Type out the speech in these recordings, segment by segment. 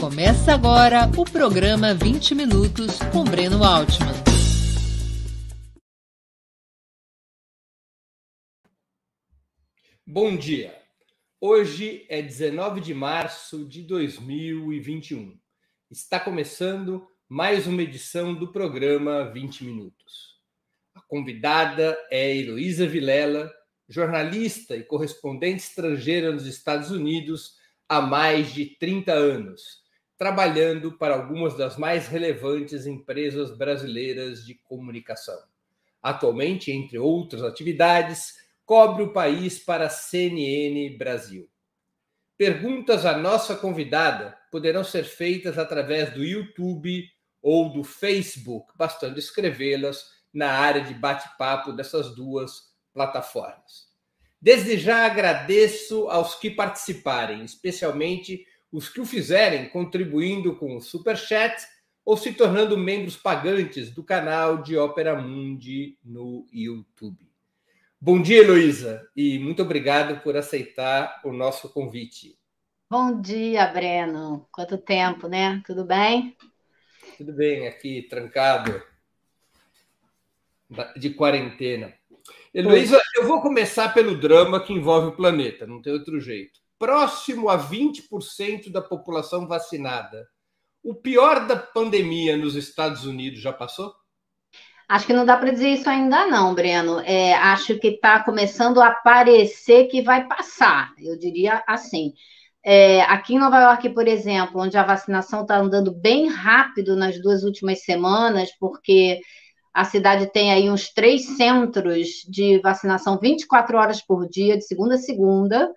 Começa agora o programa 20 Minutos com Breno Altman. Bom dia. Hoje é 19 de março de 2021. Está começando mais uma edição do programa 20 Minutos. A convidada é Heloísa Vilela, jornalista e correspondente estrangeira nos Estados Unidos há mais de 30 anos, trabalhando para algumas das mais relevantes empresas brasileiras de comunicação. Atualmente, entre outras atividades, cobre o país para a CNN Brasil. Perguntas à nossa convidada poderão ser feitas através do YouTube ou do Facebook, bastando escrevê-las na área de bate-papo dessas duas plataformas. Desde já agradeço aos que participarem, especialmente os que o fizerem contribuindo com o Super Chat ou se tornando membros pagantes do canal de Ópera Mundi no YouTube. Bom dia, Heloísa, e muito obrigado por aceitar o nosso convite. Bom dia, Breno. Quanto tempo, né? Tudo bem? Tudo bem, aqui trancado de quarentena. Heloísa, eu vou começar pelo drama que envolve o planeta, não tem outro jeito. Próximo a 20% da população vacinada. O pior da pandemia nos Estados Unidos já passou? Acho que não dá para dizer isso ainda não, Breno. É, acho que está começando a parecer que vai passar. Eu diria assim. É, aqui em Nova York, por exemplo, onde a vacinação está andando bem rápido nas duas últimas semanas, porque a cidade tem aí uns três centros de vacinação 24 horas por dia, de segunda a segunda.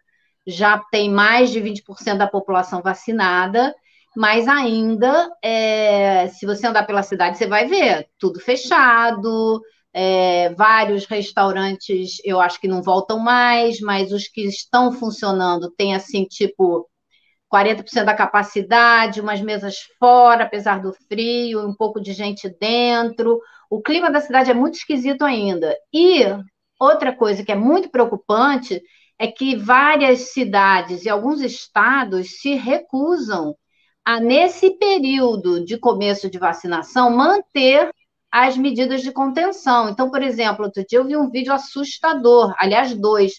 Já tem mais de 20% da população vacinada, mas ainda, é, se você andar pela cidade, você vai ver tudo fechado, é, vários restaurantes eu acho que não voltam mais, mas os que estão funcionando têm assim, tipo, 40% da capacidade, umas mesas fora, apesar do frio, um pouco de gente dentro. O clima da cidade é muito esquisito ainda. E outra coisa que é muito preocupante é que várias cidades e alguns estados se recusam a, nesse período de começo de vacinação, manter as medidas de contenção. Então, por exemplo, outro dia eu vi um vídeo assustador, aliás, dois,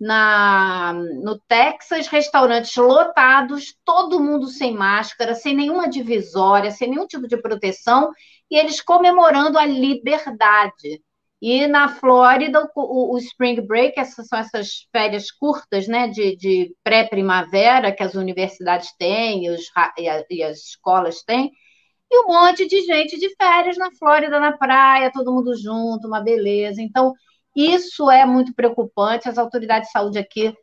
na, no Texas, restaurantes lotados, todo mundo sem máscara, sem nenhuma divisória, sem nenhum tipo de proteção, e eles comemorando a liberdade. E na Flórida, o, o, Spring Break, essas são essas férias curtas, né, de, de pré-primavera que as universidades têm os, e, a, e, as escolas têm, e um monte de gente de férias na Flórida, na praia, todo mundo junto, uma beleza. Então, isso é muito preocupante. As autoridades de saúde aqui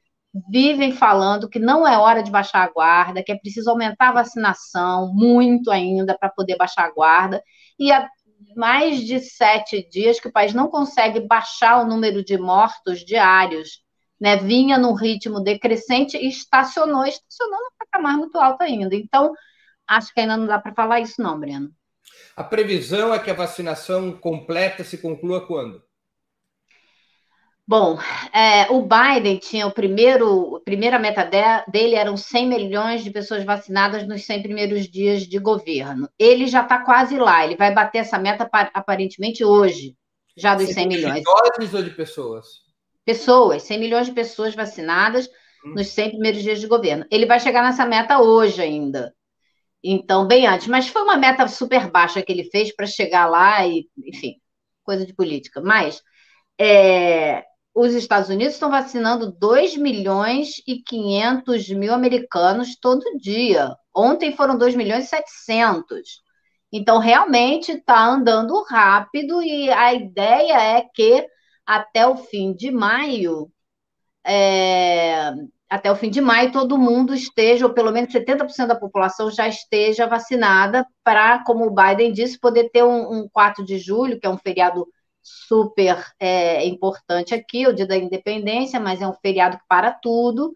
vivem falando que não é hora de baixar a guarda, que é preciso aumentar a vacinação muito ainda para poder baixar a guarda. E há mais de sete dias que o país não consegue baixar o número de mortos diários. Né? Vinha num ritmo decrescente e estacionou, estacionou num patamar muito alto ainda. Então, acho que ainda não dá para falar isso, não, Breno. A previsão é que a vacinação completa se conclua quando? Bom, é, o Biden tinha o primeiro, a primeira meta de, dele eram 100 milhões de pessoas vacinadas nos 100 primeiros dias de governo. Ele já está quase lá, ele vai bater essa meta aparentemente hoje, já dos 100 milhões. De doses ou de pessoas? Pessoas, 100 milhões de pessoas vacinadas hum. nos 100 primeiros dias de governo. Ele vai chegar nessa meta hoje ainda. Então, bem antes, mas foi uma meta super baixa que ele fez para chegar lá e, enfim, coisa de política. Mas é, os Estados Unidos estão vacinando 2 milhões e 500 mil americanos todo dia. Ontem foram 2 milhões e 700. Então, realmente está andando rápido e a ideia é que até o fim de maio, é, até o fim de maio, todo mundo esteja, ou pelo menos 70% da população já esteja vacinada, para, como o Biden disse, poder ter um, um 4 de julho, que é um feriado super é, importante aqui, o Dia da Independência, mas é um feriado que para tudo,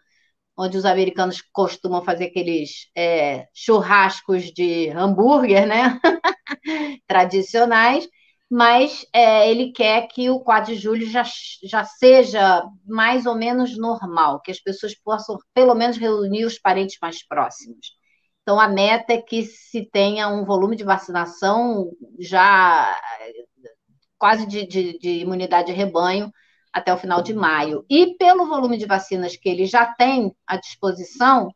onde os americanos costumam fazer aqueles é, churrascos de hambúrguer, né? Tradicionais, mas é, ele quer que o 4 de julho já, já seja mais ou menos normal, que as pessoas possam, pelo menos, reunir os parentes mais próximos. Então, a meta é que se tenha um volume de vacinação já quase de, de, de imunidade de rebanho até o final de maio. E pelo volume de vacinas que ele já tem à disposição,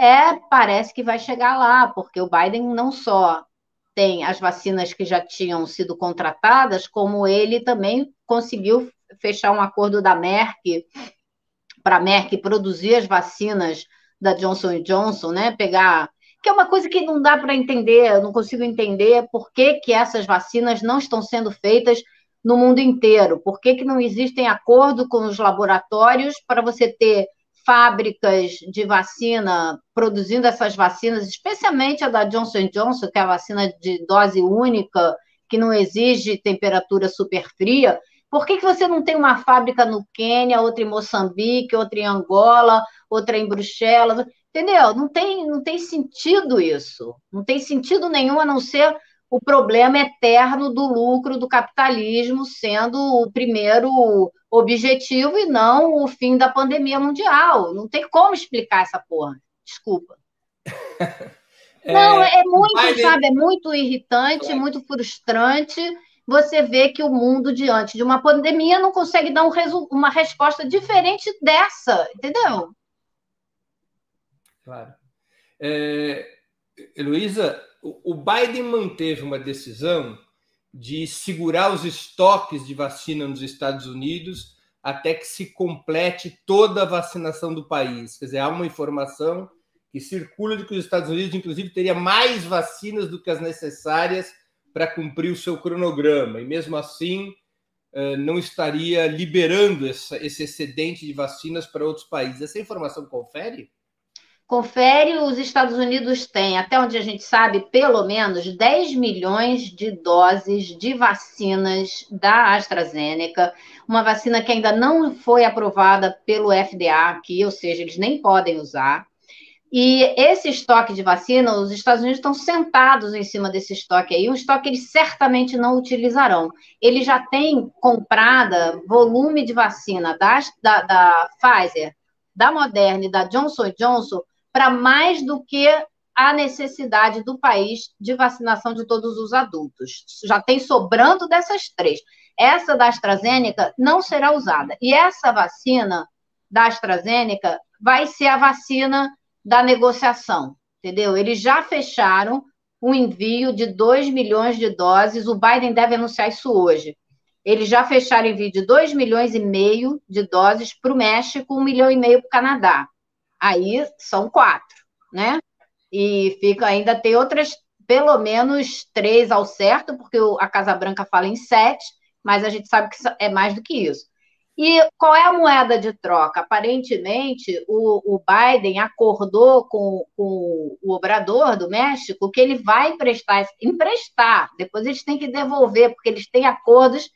é parece que vai chegar lá, porque o Biden não só tem as vacinas que já tinham sido contratadas, como ele também conseguiu fechar um acordo da Merck para a Merck produzir as vacinas da Johnson Johnson, né? Pegar que é uma coisa que não dá para entender, eu não consigo entender por que, que essas vacinas não estão sendo feitas no mundo inteiro, por que, que não existem acordo com os laboratórios para você ter fábricas de vacina produzindo essas vacinas, especialmente a da Johnson Johnson, que é a vacina de dose única, que não exige temperatura super fria. Por que, que você não tem uma fábrica no Quênia, outra em Moçambique, outra em Angola, outra em Bruxelas? Entendeu? Não tem, não tem sentido isso. Não tem sentido nenhum a não ser o problema eterno do lucro do capitalismo sendo o primeiro objetivo e não o fim da pandemia mundial. Não tem como explicar essa porra. Desculpa. é, não, é muito, Biden... sabe, é muito irritante, claro. muito frustrante você ver que o mundo, diante de uma pandemia, não consegue dar um resu... uma resposta diferente dessa, entendeu? Claro. É, Heloísa, o Biden manteve uma decisão de segurar os estoques de vacina nos Estados Unidos até que se complete toda a vacinação do país. Quer dizer, há uma informação que circula de que os Estados Unidos, inclusive, teria mais vacinas do que as necessárias para cumprir o seu cronograma, e mesmo assim eh, não estaria liberando esse excedente de vacinas para outros países. Essa informação confere? Confere, os Estados Unidos têm, até onde a gente sabe, pelo menos 10 milhões de doses de vacinas da AstraZeneca, uma vacina que ainda não foi aprovada pelo FDA aqui, ou seja, eles nem podem usar. E esse estoque de vacina, os Estados Unidos estão sentados em cima desse estoque aí, um estoque que eles certamente não utilizarão. Eles já têm comprada volume de vacina da, da, da Pfizer, da Moderna e da Johnson Johnson para mais do que a necessidade do país de vacinação de todos os adultos. Já tem sobrando dessas três. Essa da AstraZeneca não será usada. E essa vacina da AstraZeneca vai ser a vacina da negociação, entendeu? Eles já fecharam o envio de 2 milhões de doses. O Biden deve anunciar isso hoje. Eles já fecharam envio de 2 milhões e meio de doses para o México, 1 milhão e meio para o Canadá aí são quatro, né? E fica ainda tem outras, pelo menos três ao certo, porque a Casa Branca fala em sete, mas a gente sabe que é mais do que isso. E qual é a moeda de troca? Aparentemente, o, o Biden acordou com, com, o obrador do México que ele vai emprestar, emprestar, depois eles têm que devolver, porque eles têm acordos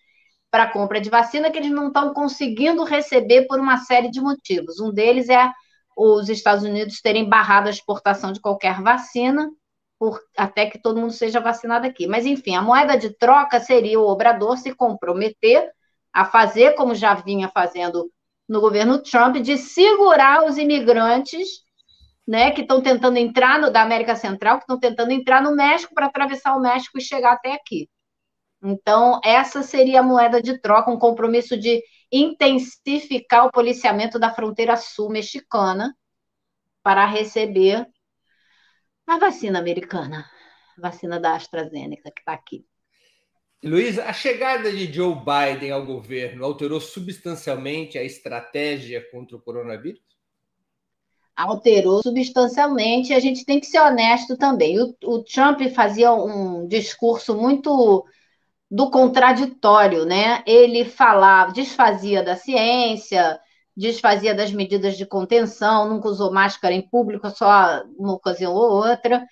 para compra de vacina que eles não estão conseguindo receber por uma série de motivos. Um deles é os Estados Unidos terem barrado a exportação de qualquer vacina, por, até que todo mundo seja vacinado aqui. Mas, enfim, a moeda de troca seria o Obrador se comprometer a fazer, como já vinha fazendo no governo Trump, de segurar os imigrantes né, que estão tentando entrar no, da América Central, que estão tentando entrar no México para atravessar o México e chegar até aqui. Então, essa seria a moeda de troca, um compromisso de intensificar o policiamento da fronteira sul mexicana para receber a vacina americana, a vacina da AstraZeneca, que está aqui. Luiz, a chegada de Joe Biden ao governo alterou substancialmente a estratégia contra o coronavírus? Alterou substancialmente. A gente tem que ser honesto também. O, o Trump fazia um discurso muito do contraditório, né? Ele falava, desfazia da ciência, desfazia das medidas de contenção, nunca usou máscara em público, só uma ocasião ou outra.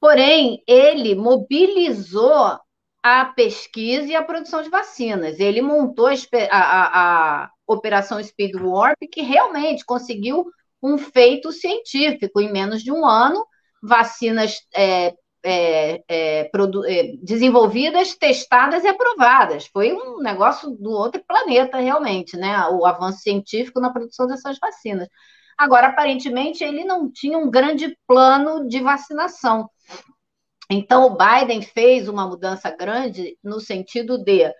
Porém, ele mobilizou a pesquisa e a produção de vacinas. Ele montou a, a, a Operação Speed Warp, que realmente conseguiu um feito científico. Em menos de um ano, vacinas é, é, é, é, desenvolvidas, testadas e aprovadas. Foi um negócio do outro planeta, realmente, né? O avanço científico na produção dessas vacinas. Agora, aparentemente, ele não tinha um grande plano de vacinação. Então, o Biden fez uma mudança grande no sentido de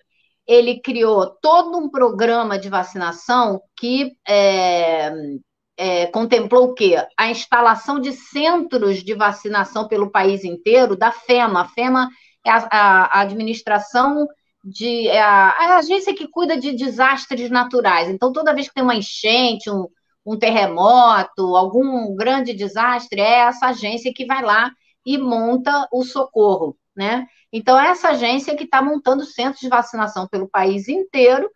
ele criou todo um programa de vacinação que é, é, contemplou o quê? A instalação de centros de vacinação pelo país inteiro da FEMA. A FEMA é a, a administração de é a, é a, agência que cuida de desastres naturais. Então, toda vez que tem uma enchente, um, um terremoto, algum grande desastre, é essa agência que vai lá e monta o socorro, né? Então, é essa agência que está montando centros de vacinação pelo país inteiro,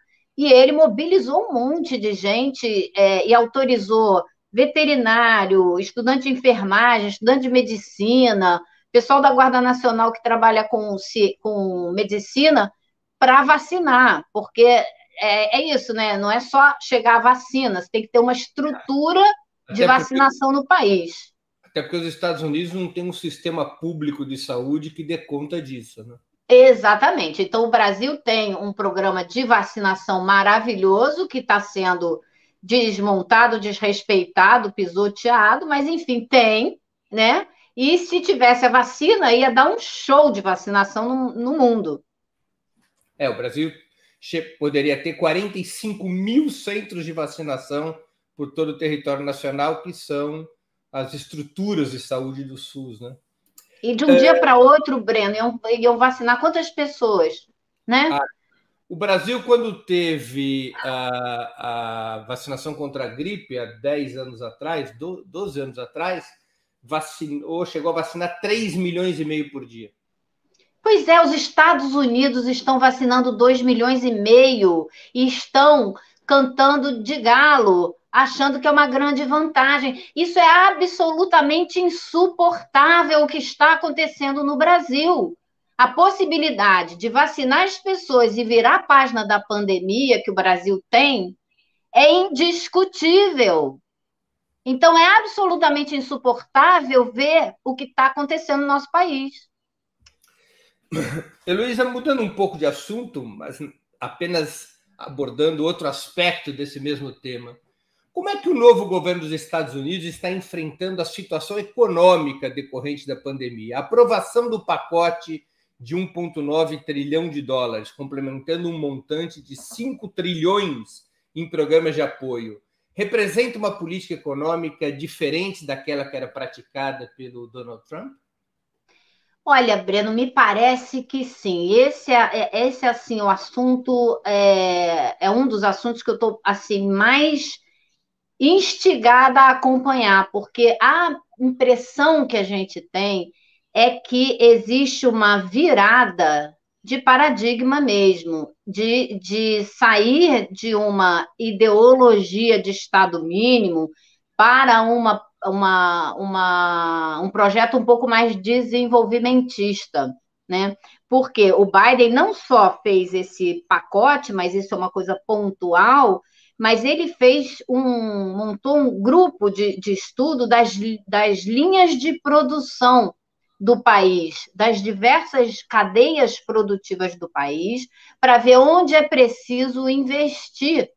e ele mobilizou um monte de gente é, e autorizou veterinário, estudante de enfermagem, estudante de medicina, pessoal da Guarda Nacional que trabalha com, com medicina, para vacinar, porque é, é, isso, né? Não é só chegar a vacina, você tem que ter uma estrutura de vacinação porque... no país. Até porque os Estados Unidos não têm um sistema público de saúde que dê conta disso, né? Exatamente. Então, o Brasil tem um programa de vacinação maravilhoso que está sendo desmontado, desrespeitado, pisoteado, mas enfim, tem, né? E se tivesse a vacina, ia dar um show de vacinação no, no mundo. É, o Brasil poderia ter 45 mil centros de vacinação por todo o território nacional, que são as estruturas de saúde do SUS, né? E de um é... dia para outro, Breno, iam, iam, vacinar quantas pessoas, né? Ah, o Brasil, quando teve a, a, vacinação contra a gripe há 10 anos atrás, 12 anos atrás, vacinou, chegou a vacinar 3 milhões e meio por dia. Pois é, os Estados Unidos estão vacinando 2 milhões e meio e estão cantando de galo achando que é uma grande vantagem. Isso é absolutamente insuportável o que está acontecendo no Brasil. A possibilidade de vacinar as pessoas e virar a página da pandemia que o Brasil tem é indiscutível. Então, é absolutamente insuportável ver o que está acontecendo no nosso país. Heloísa, mudando um pouco de assunto, mas apenas abordando outro aspecto desse mesmo tema. Como é que o novo governo dos Estados Unidos está enfrentando a situação econômica decorrente da pandemia? A aprovação do pacote de 1,9 trilhão de dólares, complementando um montante de 5 trilhões em programas de apoio, representa uma política econômica diferente daquela que era praticada pelo Donald Trump? Olha, Breno, me parece que sim. Esse é, é esse assim o assunto é, é um dos assuntos que eu estou assim mais instigada a acompanhar, porque a impressão que a gente tem é que existe uma virada de paradigma mesmo, de, de sair de uma ideologia de Estado mínimo para uma, uma, uma, um projeto um pouco mais desenvolvimentista. Né? Porque o Biden não só fez esse pacote, mas isso é uma coisa pontual, mas ele fez um montou um grupo de, de estudo das, das linhas de produção do país, das diversas cadeias produtivas do país, para ver onde é preciso investir,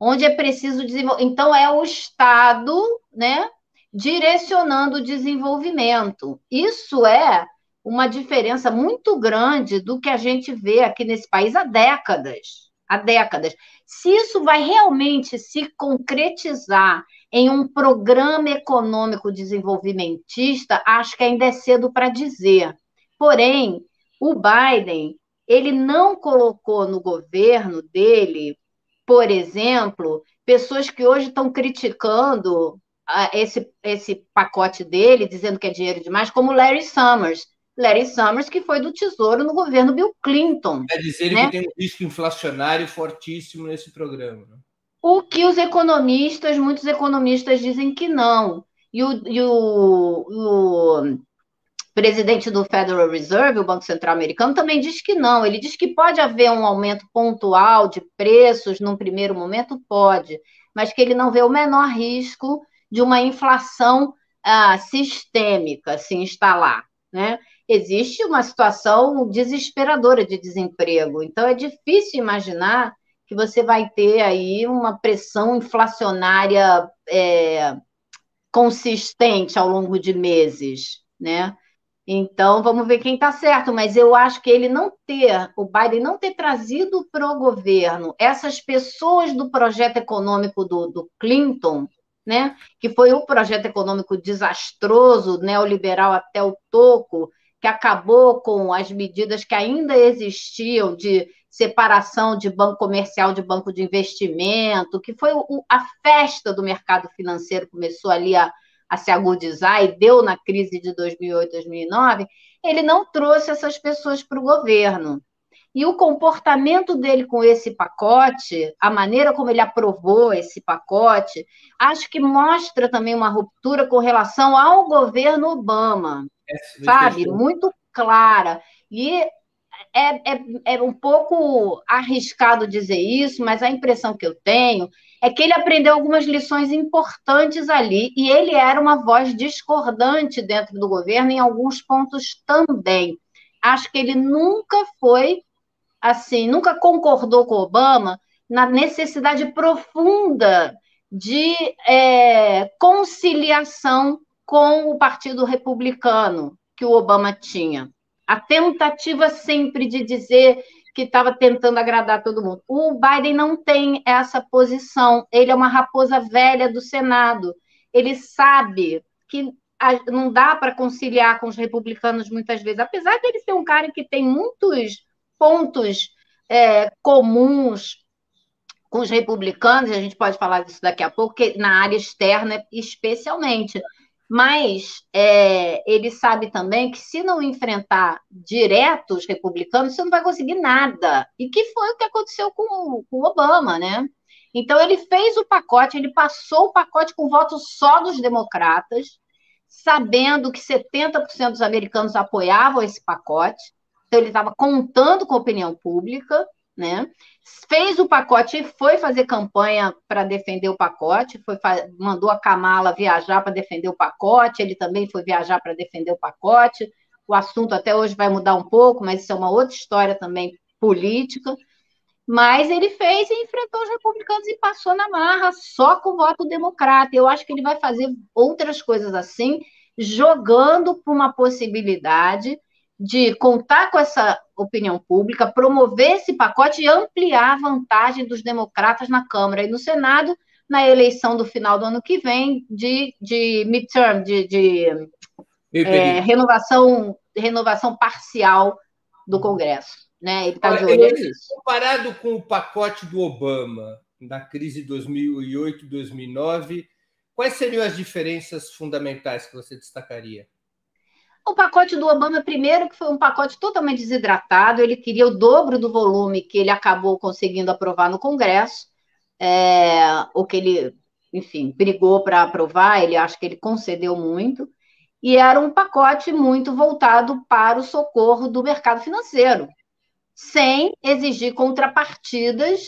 onde é preciso desenvolver. Então, é o Estado, né, direcionando o desenvolvimento. Isso é uma diferença muito grande do que a gente vê aqui nesse país há décadas há décadas. Se isso vai realmente se concretizar em um programa econômico desenvolvimentista, acho que ainda é cedo para dizer. Porém, o Biden, ele não colocou no governo dele, por exemplo, pessoas que hoje estão criticando ah, esse, esse pacote dele, dizendo que é dinheiro demais, como Larry Summers, Larry Summers, que foi do Tesouro no governo Bill Clinton. Quer dizer né? que tem um risco inflacionário fortíssimo nesse programa. Né? O que os economistas, muitos economistas dizem que não. E o, e o, o presidente do Federal Reserve, o Banco Central Americano, também diz que não. Ele diz que pode haver um aumento pontual de preços num primeiro momento, pode, mas que ele não vê o menor risco de uma inflação ah, sistêmica se instalar. Né? Existe uma situação desesperadora de desemprego. Então, é difícil imaginar que você vai ter aí uma pressão inflacionária é, consistente ao longo de meses, né? Então, vamos ver quem está certo, mas eu acho que ele não ter, o Biden não ter trazido para o governo essas pessoas do projeto econômico do, do Clinton, né, que foi um projeto econômico desastroso, neoliberal até o toco, que acabou com as medidas que ainda existiam de separação de banco comercial de banco de investimento, que foi o, a festa do mercado financeiro, começou ali a, a se agudizar e deu na crise de 2008, 2009, ele não trouxe essas pessoas para o governo. E o comportamento dele com esse pacote, a maneira como ele aprovou esse pacote, acho que mostra também uma ruptura com relação ao governo Obama, sabe? Muito clara. E é, é, é um pouco arriscado dizer isso, mas a impressão que eu tenho é que ele aprendeu algumas lições importantes ali, e ele era uma voz discordante dentro do governo em alguns pontos também. Acho que ele nunca foi assim, nunca concordou com Obama na necessidade profunda de é, conciliação com o Partido Republicano que o Obama tinha. A tentativa sempre de dizer que estava tentando agradar todo mundo. O Biden não tem essa posição. Ele é uma raposa velha do Senado. Ele sabe que não dá para conciliar com os republicanos muitas vezes, apesar de ele ser um cara que tem muitos pontos é, comuns com os republicanos, e a gente pode falar disso daqui a pouco, na área externa especialmente. Mas é, ele sabe também que se não enfrentar direto os republicanos, você não vai conseguir nada. E que foi o que aconteceu com, o Obama, né? Então ele fez o pacote, ele passou o pacote com voto só dos democratas, sabendo que 70% dos americanos apoiavam esse pacote. Então, ele estava contando com a opinião pública, né? Fez o pacote e foi fazer campanha para defender o pacote, foi, mandou a Kamala viajar para defender o pacote, ele também foi viajar para defender o pacote. O assunto até hoje vai mudar um pouco, mas isso é uma outra história também política. Mas ele fez e enfrentou os republicanos e passou na marra só com o voto democrata. Eu acho que ele vai fazer outras coisas assim, jogando para uma possibilidade de contar com essa opinião pública, promover esse pacote e ampliar a vantagem dos democratas na Câmara e no Senado na eleição do final do ano que vem de, de midterm, de, de é, renovação, renovação parcial do Congresso. Né? Ele está de olho nisso. Comparado com o pacote do Obama na crise de 2008-2009, quais seriam as diferenças fundamentais que você destacaria? O pacote do Obama, primeiro, que foi um pacote totalmente desidratado, ele queria o dobro do volume que ele acabou conseguindo aprovar no Congresso, é, o que ele, enfim, brigou para aprovar, ele acha que ele concedeu muito, e era um pacote muito voltado para o socorro do mercado financeiro, sem exigir contrapartidas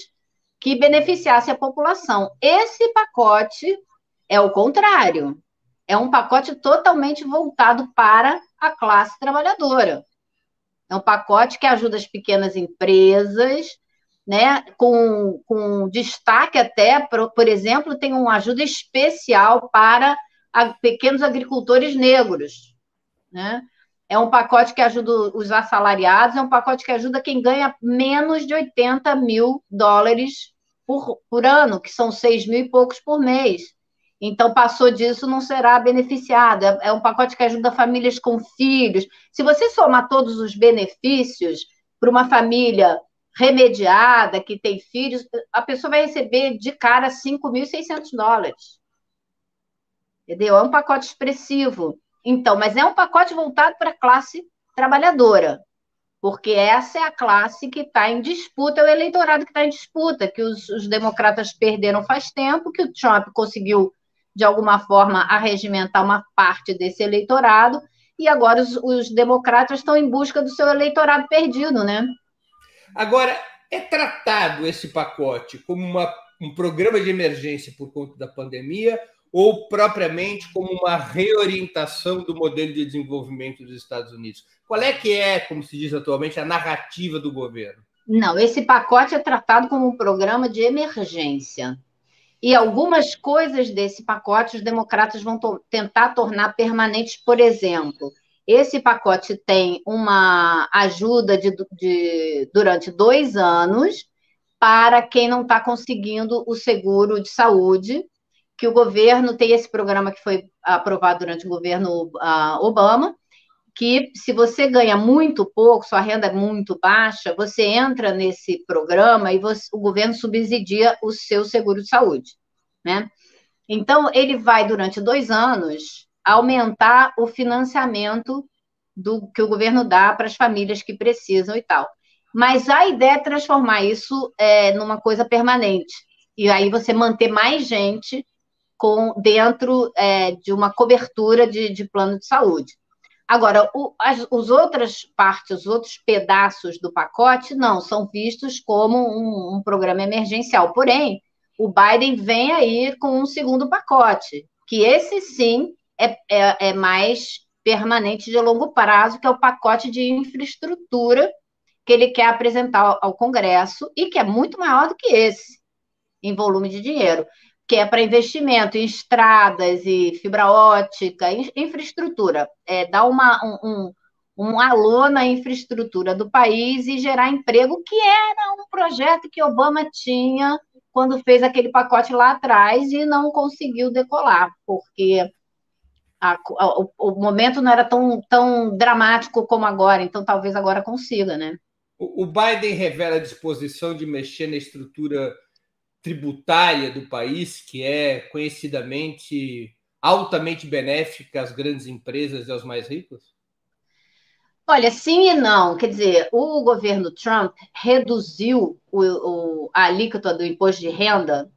que beneficiasse a população. Esse pacote é o contrário é um pacote totalmente voltado para a classe trabalhadora. É um pacote que ajuda as pequenas empresas, né, com, com destaque até, por, por exemplo, tem uma ajuda especial para a, pequenos agricultores negros. Né? É um pacote que ajuda os assalariados, é um pacote que ajuda quem ganha menos de 80 mil dólares por, por ano, que são 6 mil e poucos por mês. Então, passou disso, não será beneficiado. É, é um pacote que ajuda famílias com filhos. Se você somar todos os benefícios para uma família remediada, que tem filhos, a pessoa vai receber de cara 5.600 dólares. Entendeu? É um pacote expressivo. Então, mas é um pacote voltado para a classe trabalhadora, porque essa é a classe que está em disputa, é o eleitorado que está em disputa, que os, os democratas perderam faz tempo, que o Trump conseguiu de alguma forma, arregimentar uma parte desse eleitorado, e agora os, os democratas estão em busca do seu eleitorado perdido, né? Agora, é tratado esse pacote como uma, um programa de emergência por conta da pandemia ou propriamente como uma reorientação do modelo de desenvolvimento dos Estados Unidos? Qual é que é, como se diz atualmente, a narrativa do governo? Não, esse pacote é tratado como um programa de emergência. E algumas coisas desse pacote os democratas vão to tentar tornar permanentes, por exemplo. Esse pacote tem uma ajuda de, de durante dois anos para quem não está conseguindo o seguro de saúde, que o governo tem esse programa que foi aprovado durante o governo uh, Obama, que se você ganha muito pouco, sua renda é muito baixa, você entra nesse programa e você, o governo subsidia o seu seguro de saúde, né? Então, ele vai, durante dois anos, aumentar o financiamento do que o governo dá para as famílias que precisam e tal. Mas a ideia é transformar isso é, numa coisa permanente. E aí você manter mais gente com dentro é, de uma cobertura de, de plano de saúde. Agora, o, as os outras partes, os outros pedaços do pacote, não, são vistos como um, um programa emergencial. Porém, o Biden vem aí com um segundo pacote, que esse sim é, é, é mais permanente de longo prazo, que é o pacote de infraestrutura que ele quer apresentar ao, ao Congresso e que é muito maior do que esse em volume de dinheiro que é para investimento em estradas e fibra ótica, infraestrutura, é, dar uma, um, um alô na infraestrutura do país e gerar emprego, que era um projeto que Obama tinha quando fez aquele pacote lá atrás e não conseguiu decolar, porque a, a, o, o, momento não era tão, tão dramático como agora, então talvez agora consiga, né? O, o Biden revela a disposição de mexer na estrutura tributária do país, que é conhecidamente altamente benéfica às grandes empresas e aos mais ricos? Olha, sim e não. Quer dizer, o governo Trump reduziu o, o, a alíquota do imposto de renda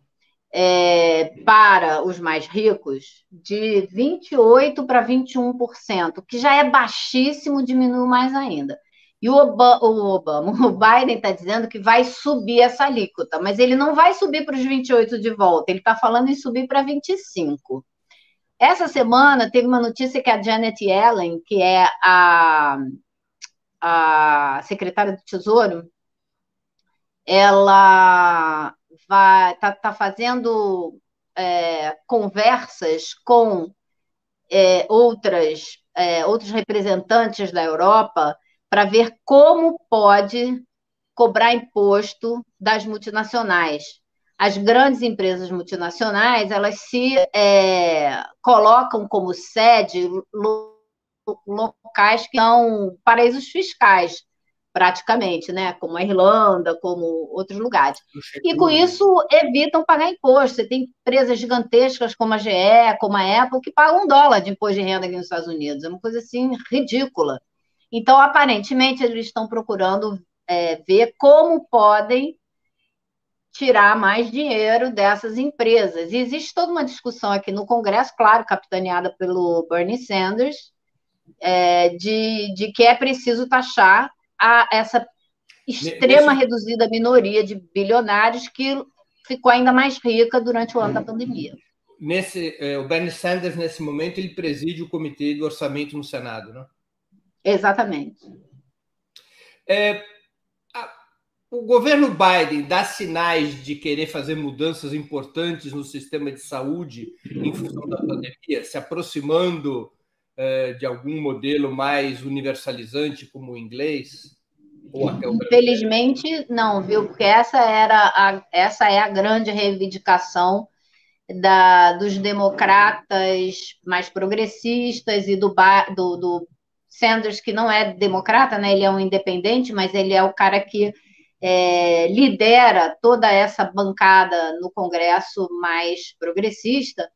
é, para os mais ricos de 28% para 21%, que já é baixíssimo, diminuiu mais ainda. E o Obama, o, Obama, o Biden está dizendo que vai subir essa alíquota, mas ele não vai subir para os 28 de volta, ele está falando em subir para 25. Essa semana teve uma notícia que a Janet Yellen, que é a, a secretária do Tesouro, ela está tá fazendo é, conversas com é, outras, é, outros representantes da Europa para ver como pode cobrar imposto das multinacionais. As grandes empresas multinacionais elas se é, colocam como sede locais que são paraísos fiscais, praticamente, né? Como a Irlanda, como outros lugares. E com isso evitam pagar imposto. Você tem empresas gigantescas como a GE, como a Apple, que pagam um dólar de imposto de renda aqui nos Estados Unidos. É uma coisa assim ridícula. Então, aparentemente, eles estão procurando é, ver como podem tirar mais dinheiro dessas empresas. E existe toda uma discussão aqui no Congresso, claro, capitaneada pelo Bernie Sanders, é, de, de que é preciso taxar a, essa extrema Nesse... reduzida minoria de bilionários que ficou ainda mais rica durante o ano da pandemia. Nesse, é, o Bernie Sanders, nesse momento, ele preside o Comitê do Orçamento no Senado, não? Exatamente. É, a, o governo Biden dá sinais de querer fazer mudanças importantes no sistema de saúde em função da pandemia, se aproximando é, de algum modelo mais universalizante como o inglês? Infelizmente, não, viu? Porque essa era a, essa é a grande reivindicação da, dos democratas mais progressistas e do, do, do Sanders, que não é democrata, né? ele é um independente, mas ele é o cara que é, lidera toda essa bancada no Congresso mais progressista,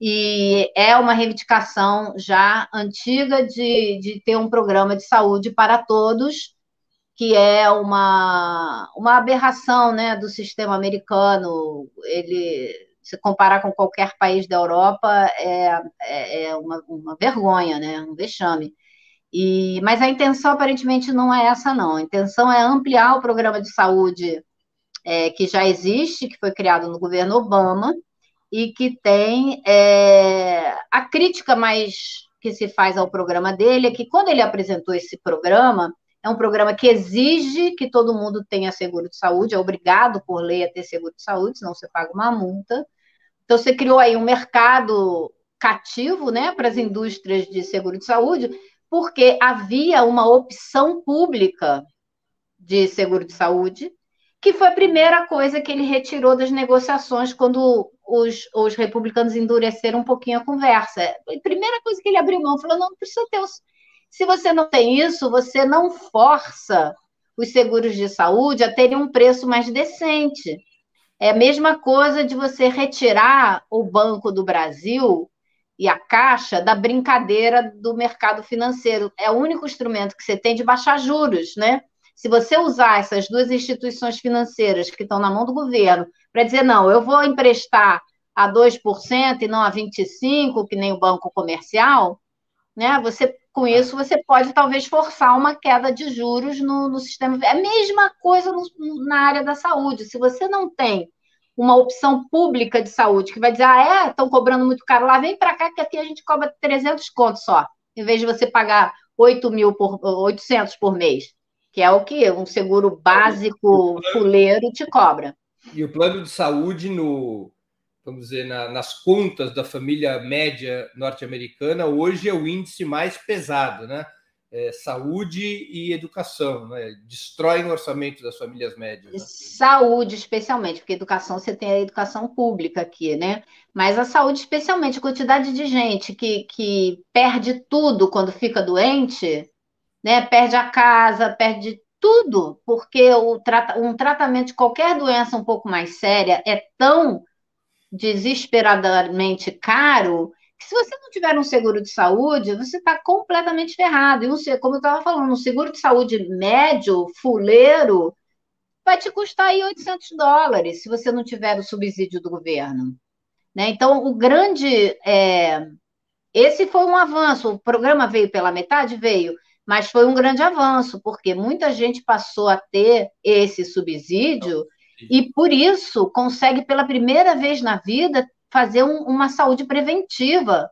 e é uma reivindicação já antiga de, de ter um programa de saúde para todos, que é uma, uma aberração né, do sistema americano. Ele, se comparar com qualquer país da Europa, é, é, é uma, uma vergonha, né, um vexame. E, mas a intenção aparentemente não é essa, não. A intenção é ampliar o programa de saúde é, que já existe, que foi criado no governo Obama, e que tem é, a crítica mais que se faz ao programa dele é que quando ele apresentou esse programa, é um programa que exige que todo mundo tenha seguro de saúde, é obrigado por lei a ter seguro de saúde, senão você paga uma multa. Então, você criou aí um mercado cativo né, para as indústrias de seguro de saúde, porque havia uma opção pública de seguro de saúde, que foi a primeira coisa que ele retirou das negociações quando os, os republicanos endureceram um pouquinho a conversa. A primeira coisa que ele abriu mão, falou, não, precisa ter os se você não tem isso, você não força os seguros de saúde a terem um preço mais decente. É a mesma coisa de você retirar o Banco do Brasil e a Caixa da brincadeira do mercado financeiro. É o único instrumento que você tem de baixar juros, né? Se você usar essas duas instituições financeiras que estão na mão do governo para dizer, não, eu vou emprestar a 2% e não a 25%, que nem o banco comercial, né? Você com isso, você pode talvez forçar uma queda de juros no, no sistema. É a mesma coisa no, na área da saúde. Se você não tem uma opção pública de saúde que vai dizer, ah, é, estão cobrando muito caro lá, vem para cá que aqui a gente cobra 300 contos só, em vez de você pagar 8 mil por, 800 por mês, que é o que um seguro básico fuleiro te cobra. E o plano de saúde no, vamos dizer, na, nas contas da família média norte-americana, hoje é o índice mais pesado, né? É, saúde e educação, né? Destroem o orçamento das famílias médias. Né? Saúde, especialmente, porque educação você tem a educação pública aqui, né? Mas a saúde, especialmente, a quantidade de gente que, que perde tudo quando fica doente, né? Perde a casa, perde tudo, porque o, um tratamento de qualquer doença um pouco mais séria é tão desesperadamente caro, se você não tiver um seguro de saúde, você está completamente ferrado. E, um, como eu estava falando, um seguro de saúde médio, fuleiro, vai te custar aí 800 dólares, se você não tiver o subsídio do governo. Né? Então, o grande... É... Esse foi um avanço. O programa veio pela metade? Veio. Mas foi um grande avanço, porque muita gente passou a ter esse subsídio e por isso consegue pela primeira vez na vida fazer um, uma saúde preventiva,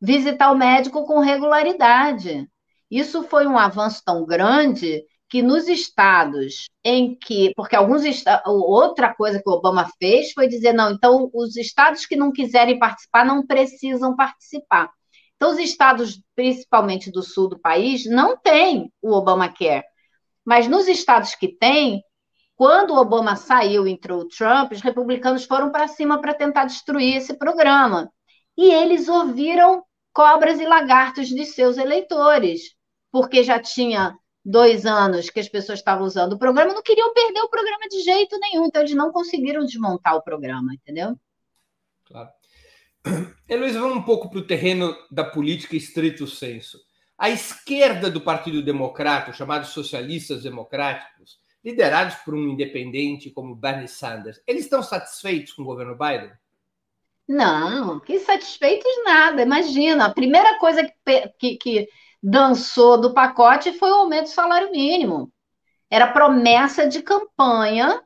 visitar o médico com regularidade. Isso foi um avanço tão grande que nos estados em que, porque alguns outra coisa que o Obama fez foi dizer não, então os estados que não quiserem participar não precisam participar. Então os estados, principalmente do sul do país, não têm o Obamacare. Mas nos estados que têm, quando o Obama saiu e entrou o Trump, os republicanos foram para cima para tentar destruir esse programa. E eles ouviram cobras e lagartos de seus eleitores, porque já tinha dois anos que as pessoas estavam usando o programa, não queriam perder o programa de jeito nenhum, então eles não conseguiram desmontar o programa, entendeu? Claro. Heloísa, vamos um pouco para o terreno da política estrito senso. A esquerda do Partido Democrata, chamados socialistas democráticos, liderados por um independente como Bernie Sanders, eles estão satisfeitos com o governo Biden? Não, que satisfeitos nada. Imagina, a primeira coisa que, que, que dançou do pacote foi o aumento do salário mínimo. Era promessa de campanha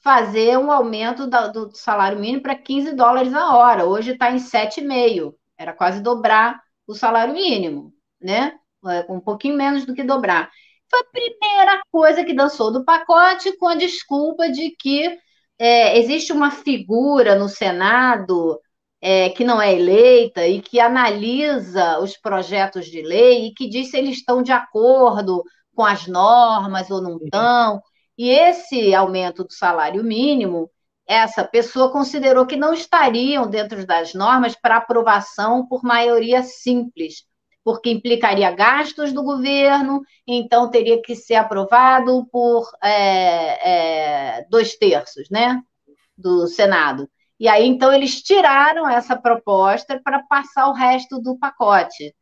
fazer um aumento da, do salário mínimo para 15 dólares a hora. Hoje está em 7,5. Era quase dobrar o salário mínimo, né? É, um pouquinho menos do que dobrar foi a primeira coisa que dançou do pacote com a desculpa de que é, existe uma figura no Senado é, que não é eleita e que analisa os projetos de lei e que diz se eles estão de acordo com as normas ou não estão. E esse aumento do salário mínimo, essa pessoa considerou que não estariam dentro das normas para aprovação por maioria simples porque implicaria gastos do governo, então teria que ser aprovado por é, é, dois terços, né, do Senado. E aí, então, eles tiraram essa proposta para passar o resto do pacote.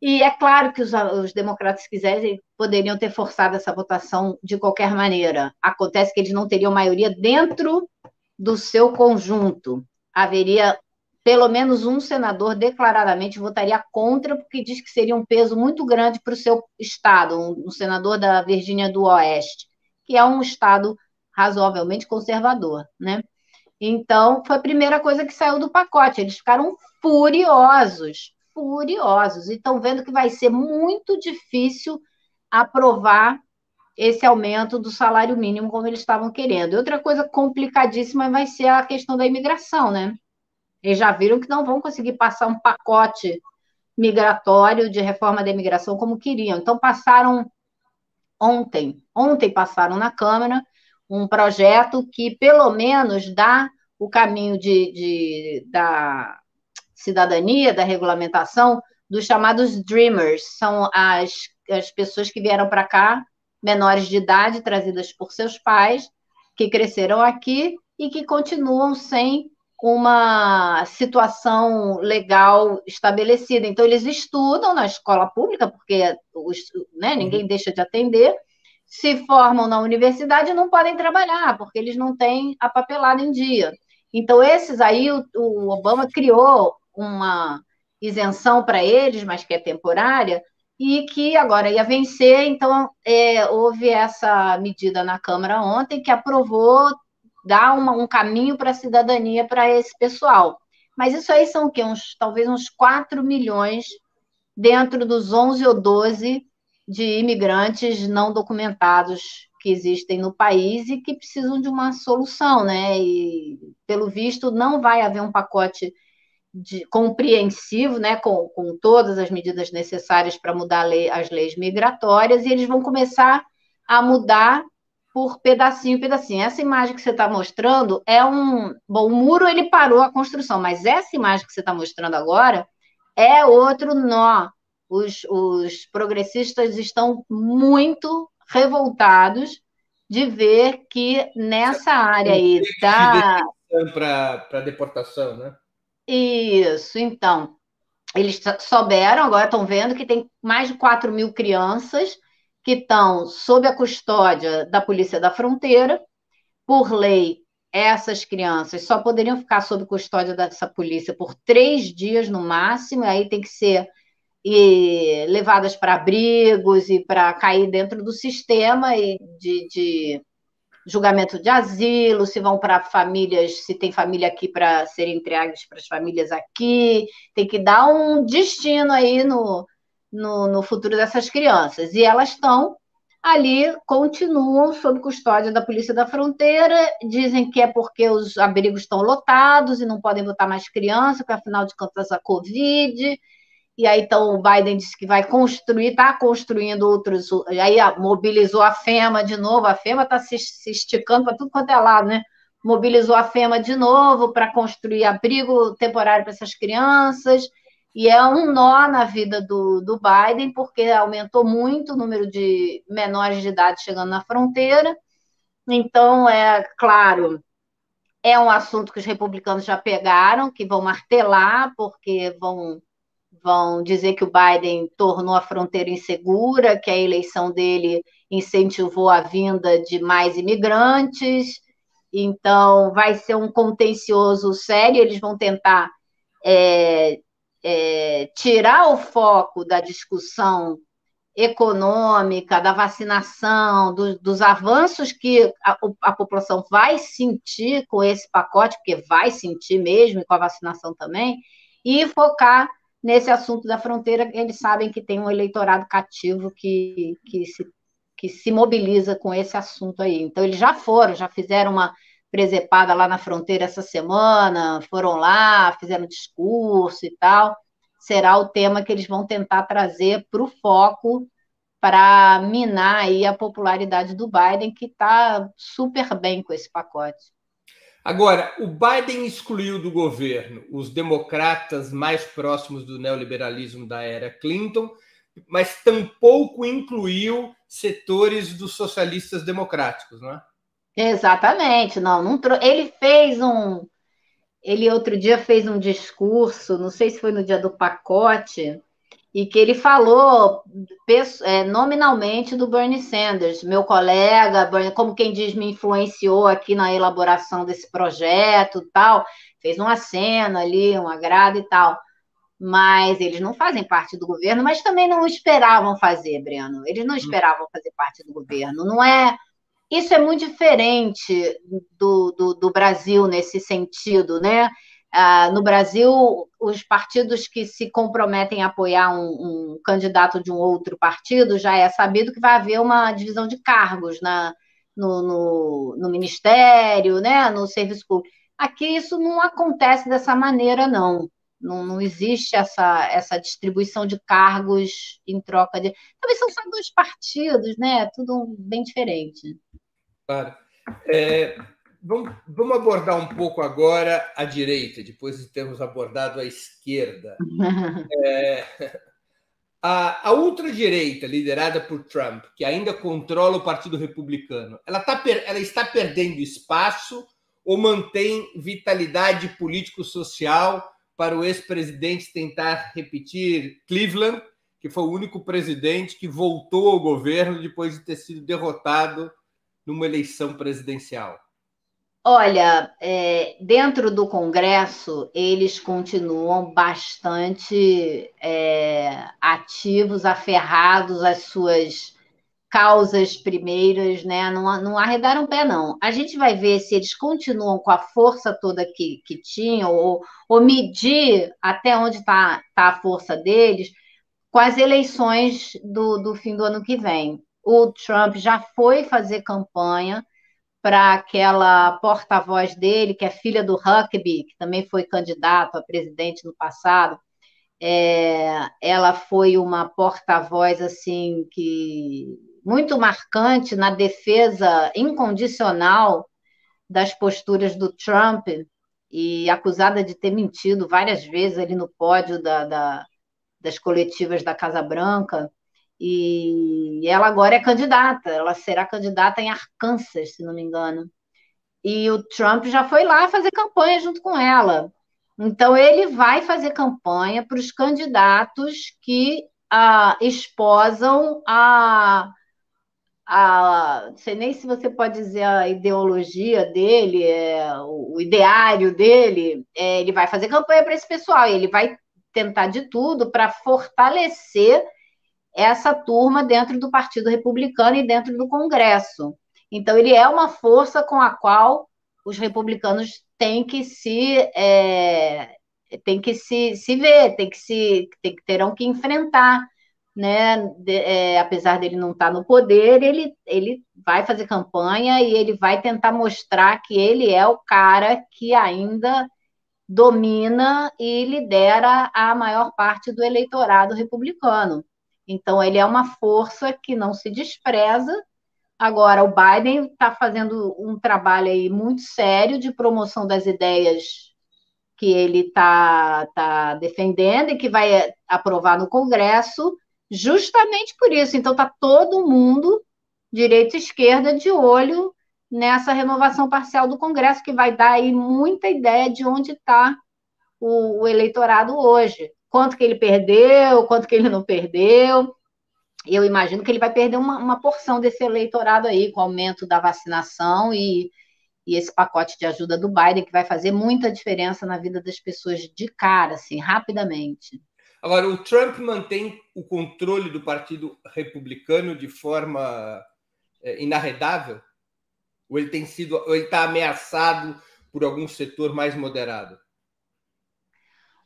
E é claro que os, os democratas, se quisessem, poderiam ter forçado essa votação de qualquer maneira. Acontece que eles não teriam maioria dentro do seu conjunto. Haveria pelo menos um senador declaradamente votaria contra, porque diz que seria um peso muito grande para o seu estado, um, senador da Virgínia do Oeste, que é um estado razoavelmente conservador, né? Então, foi a primeira coisa que saiu do pacote. Eles ficaram furiosos, furiosos, e estão vendo que vai ser muito difícil aprovar esse aumento do salário mínimo como eles estavam querendo. Outra coisa complicadíssima vai ser a questão da imigração, né? Eles já viram que não vão conseguir passar um pacote migratório de reforma da imigração como queriam. Então passaram ontem, ontem passaram na Câmara um projeto que pelo menos dá o caminho de, de da cidadania, da regulamentação dos chamados dreamers, são as, as pessoas que vieram para cá menores de idade trazidas por seus pais, que cresceram aqui e que continuam sem uma situação legal estabelecida. Então, eles estudam na escola pública, porque os, né, ninguém deixa de atender, se formam na universidade e não podem trabalhar, porque eles não têm a papelada em dia. Então, esses aí, o, o Obama criou uma isenção para eles, mas que é temporária, e que agora ia vencer. Então, é, houve essa medida na Câmara ontem que aprovou dar uma, um caminho para a cidadania para esse pessoal. Mas isso aí são o quê? Uns, talvez uns 4 milhões dentro dos 11 ou 12 de imigrantes não documentados que existem no país e que precisam de uma solução, né? E, pelo visto, não vai haver um pacote de, compreensivo, né, com, com todas as medidas necessárias para mudar lei, as leis migratórias, e eles vão começar a mudar por pedacinho, pedacinho. Essa imagem que você está mostrando é um. Bom, o muro ele parou a construção, mas essa imagem que você está mostrando agora é outro nó. Os, os progressistas estão muito revoltados de ver que nessa área aí da. Para deportação, né? Isso, então. Eles souberam, agora estão vendo que tem mais de 4 mil crianças que estão sob a custódia da Polícia da Fronteira. Por lei, essas crianças só poderiam ficar sob custódia dessa polícia por três dias no máximo, e aí tem que ser e, levadas para abrigos e para cair dentro do sistema e de, de julgamento de asilo, se vão para famílias, se tem família aqui para serem entregues para as famílias aqui, tem que dar um destino aí no, no, no futuro dessas crianças. E elas estão ali, continuam sob custódia da Polícia da Fronteira, dizem que é porque os abrigos estão lotados e não podem botar mais criança, porque afinal de contas a Covid e aí então o Biden disse que vai construir, está construindo outros, aí mobilizou a FEMA de novo, a FEMA está se, se, esticando para tudo quanto é lado, né? Mobilizou a FEMA de novo para construir abrigo temporário para essas crianças, e é um nó na vida do, do Biden, porque aumentou muito o número de menores de idade chegando na fronteira. Então, é claro, é um assunto que os republicanos já pegaram, que vão martelar, porque vão vão dizer que o Biden tornou a fronteira insegura, que a eleição dele incentivou a vinda de mais imigrantes. Então, vai ser um contencioso sério. Eles vão tentar é, é, tirar o foco da discussão econômica, da vacinação, do, dos avanços que a, a, população vai sentir com esse pacote, porque vai sentir mesmo, e com a vacinação também, e focar nesse assunto da fronteira, eles sabem que tem um eleitorado cativo que, que, se, que se mobiliza com esse assunto aí. Então, eles já foram, já fizeram uma presepada lá na fronteira essa semana, foram lá, fizeram discurso e tal. Será o tema que eles vão tentar trazer para o foco para minar aí a popularidade do Biden, que está super bem com esse pacote. Agora, o Biden excluiu do governo os democratas mais próximos do neoliberalismo da era Clinton, mas tampouco incluiu setores dos socialistas democráticos, não é? Exatamente, não, não ele fez um ele outro dia fez um discurso, não sei se foi no dia do pacote, e que ele falou é, nominalmente do Bernie Sanders, meu colega, como quem diz, me influenciou aqui na elaboração desse projeto tal, fez uma cena ali, um agrado e tal. Mas eles não fazem parte do governo, mas também não esperavam fazer, Breno. Eles não esperavam fazer parte do governo. Não é. Isso é muito diferente do, do, do Brasil nesse sentido, né? Ah, no Brasil, os partidos que se comprometem a apoiar um, um, candidato de um outro partido já é sabido que vai haver uma divisão de cargos na, no, no, no ministério, né, no serviço público. Aqui isso não acontece dessa maneira, não. Não, não existe essa, essa distribuição de cargos em troca de. Talvez são só dois partidos, né? Tudo bem diferente. Claro. É, vamos, vamos abordar um pouco agora a direita, depois de termos abordado a esquerda. é, a, a ultradireita, liderada por Trump, que ainda controla o Partido Republicano, ela, tá, ela está perdendo espaço ou mantém vitalidade político-social para o ex-presidente tentar repetir Cleveland, que foi o único presidente que voltou ao governo depois de ter sido derrotado numa eleição presidencial? Olha, é, dentro do Congresso, eles continuam bastante é, ativos, aferrados às suas causas primeiras, né? Não, não arredaram pé, não. A gente vai ver se eles continuam com a força toda que, que tinham, ou, ou medir até onde está tá a força deles com as eleições do, do fim do ano que vem. O Trump já foi fazer campanha para aquela porta-voz dele, que é filha do Huckabee, que também foi candidato a presidente no passado. É, ela foi uma porta-voz assim que muito marcante na defesa incondicional das posturas do Trump e acusada de ter mentido várias vezes ali no pódio da, da, das coletivas da Casa Branca. E ela agora é candidata, ela será candidata em Arkansas, se não me engano. E o Trump já foi lá fazer campanha junto com ela. Então, ele vai fazer campanha para os candidatos que ah, esposam a, a, não sei nem se você pode dizer a ideologia dele, é, o, o ideário dele, é, ele vai fazer campanha para esse pessoal, ele vai tentar de tudo para fortalecer essa turma dentro do Partido Republicano e dentro do Congresso. Então, ele é uma força com a qual os republicanos têm que se é, tem que se, se ver, tem que se tem, terão que enfrentar né, de, é, apesar dele não estar tá no poder, ele, ele vai fazer campanha e ele vai tentar mostrar que ele é o cara que ainda domina e lidera a maior parte do eleitorado republicano. Então, ele é uma força que não se despreza. Agora, o Biden está fazendo um trabalho aí muito sério de promoção das ideias que ele está tá defendendo e que vai aprovar no Congresso, justamente por isso. Então, está todo mundo, direita e esquerda, de olho nessa renovação parcial do Congresso, que vai dar aí muita ideia de onde está o, o, eleitorado hoje. Quanto que ele perdeu, quanto que ele não perdeu. Eu imagino que ele vai perder uma, uma porção desse eleitorado aí, com o aumento da vacinação e, e esse pacote de ajuda do Biden, que vai fazer muita diferença na vida das pessoas de cara, assim, rapidamente. Agora, o Trump mantém o controle do Partido Republicano de forma é, inarredável? Ou ele tem sido, ou ele está ameaçado por algum setor mais moderado?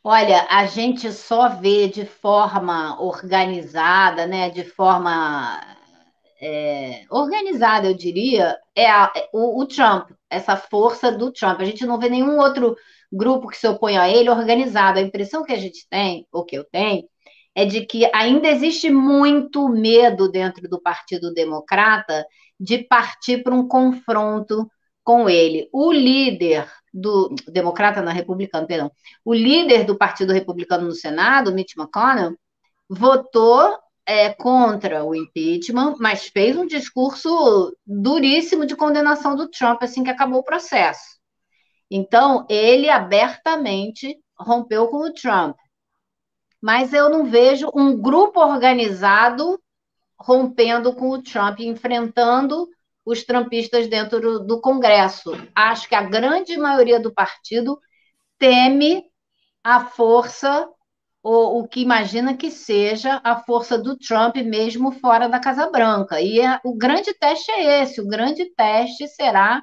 Olha, a gente só vê de forma organizada, né? De forma é, organizada, eu diria, é a, o, o Trump, essa força do Trump. A gente não vê nenhum outro grupo que se opõe a ele organizado. A impressão que a gente tem, ou que eu tenho, é de que ainda existe muito medo dentro do Partido Democrata de partir para um confronto com ele. O líder do democrata na republicano, perdão, o líder do Partido Republicano no Senado, Mitch McConnell, votou é, contra o impeachment, mas fez um discurso duríssimo de condenação do Trump assim que acabou o processo. Então, ele abertamente rompeu com o Trump. Mas eu não vejo um grupo organizado rompendo com o Trump, enfrentando os trumpistas dentro do Congresso. Acho que a grande maioria do partido teme a força, ou o que imagina que seja a força do Trump mesmo fora da Casa Branca. E é, o grande teste é esse: o grande teste será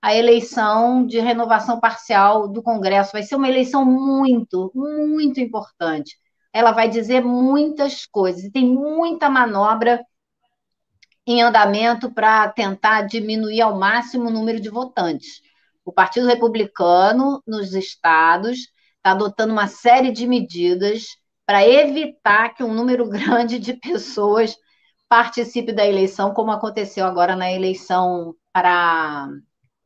a eleição de renovação parcial do Congresso. Vai ser uma eleição muito, muito importante. Ela vai dizer muitas coisas, e tem muita manobra em andamento para tentar diminuir ao máximo o número de votantes. O Partido Republicano, nos estados, está adotando uma série de medidas para evitar que um número grande de pessoas participe da eleição, como aconteceu agora na eleição para,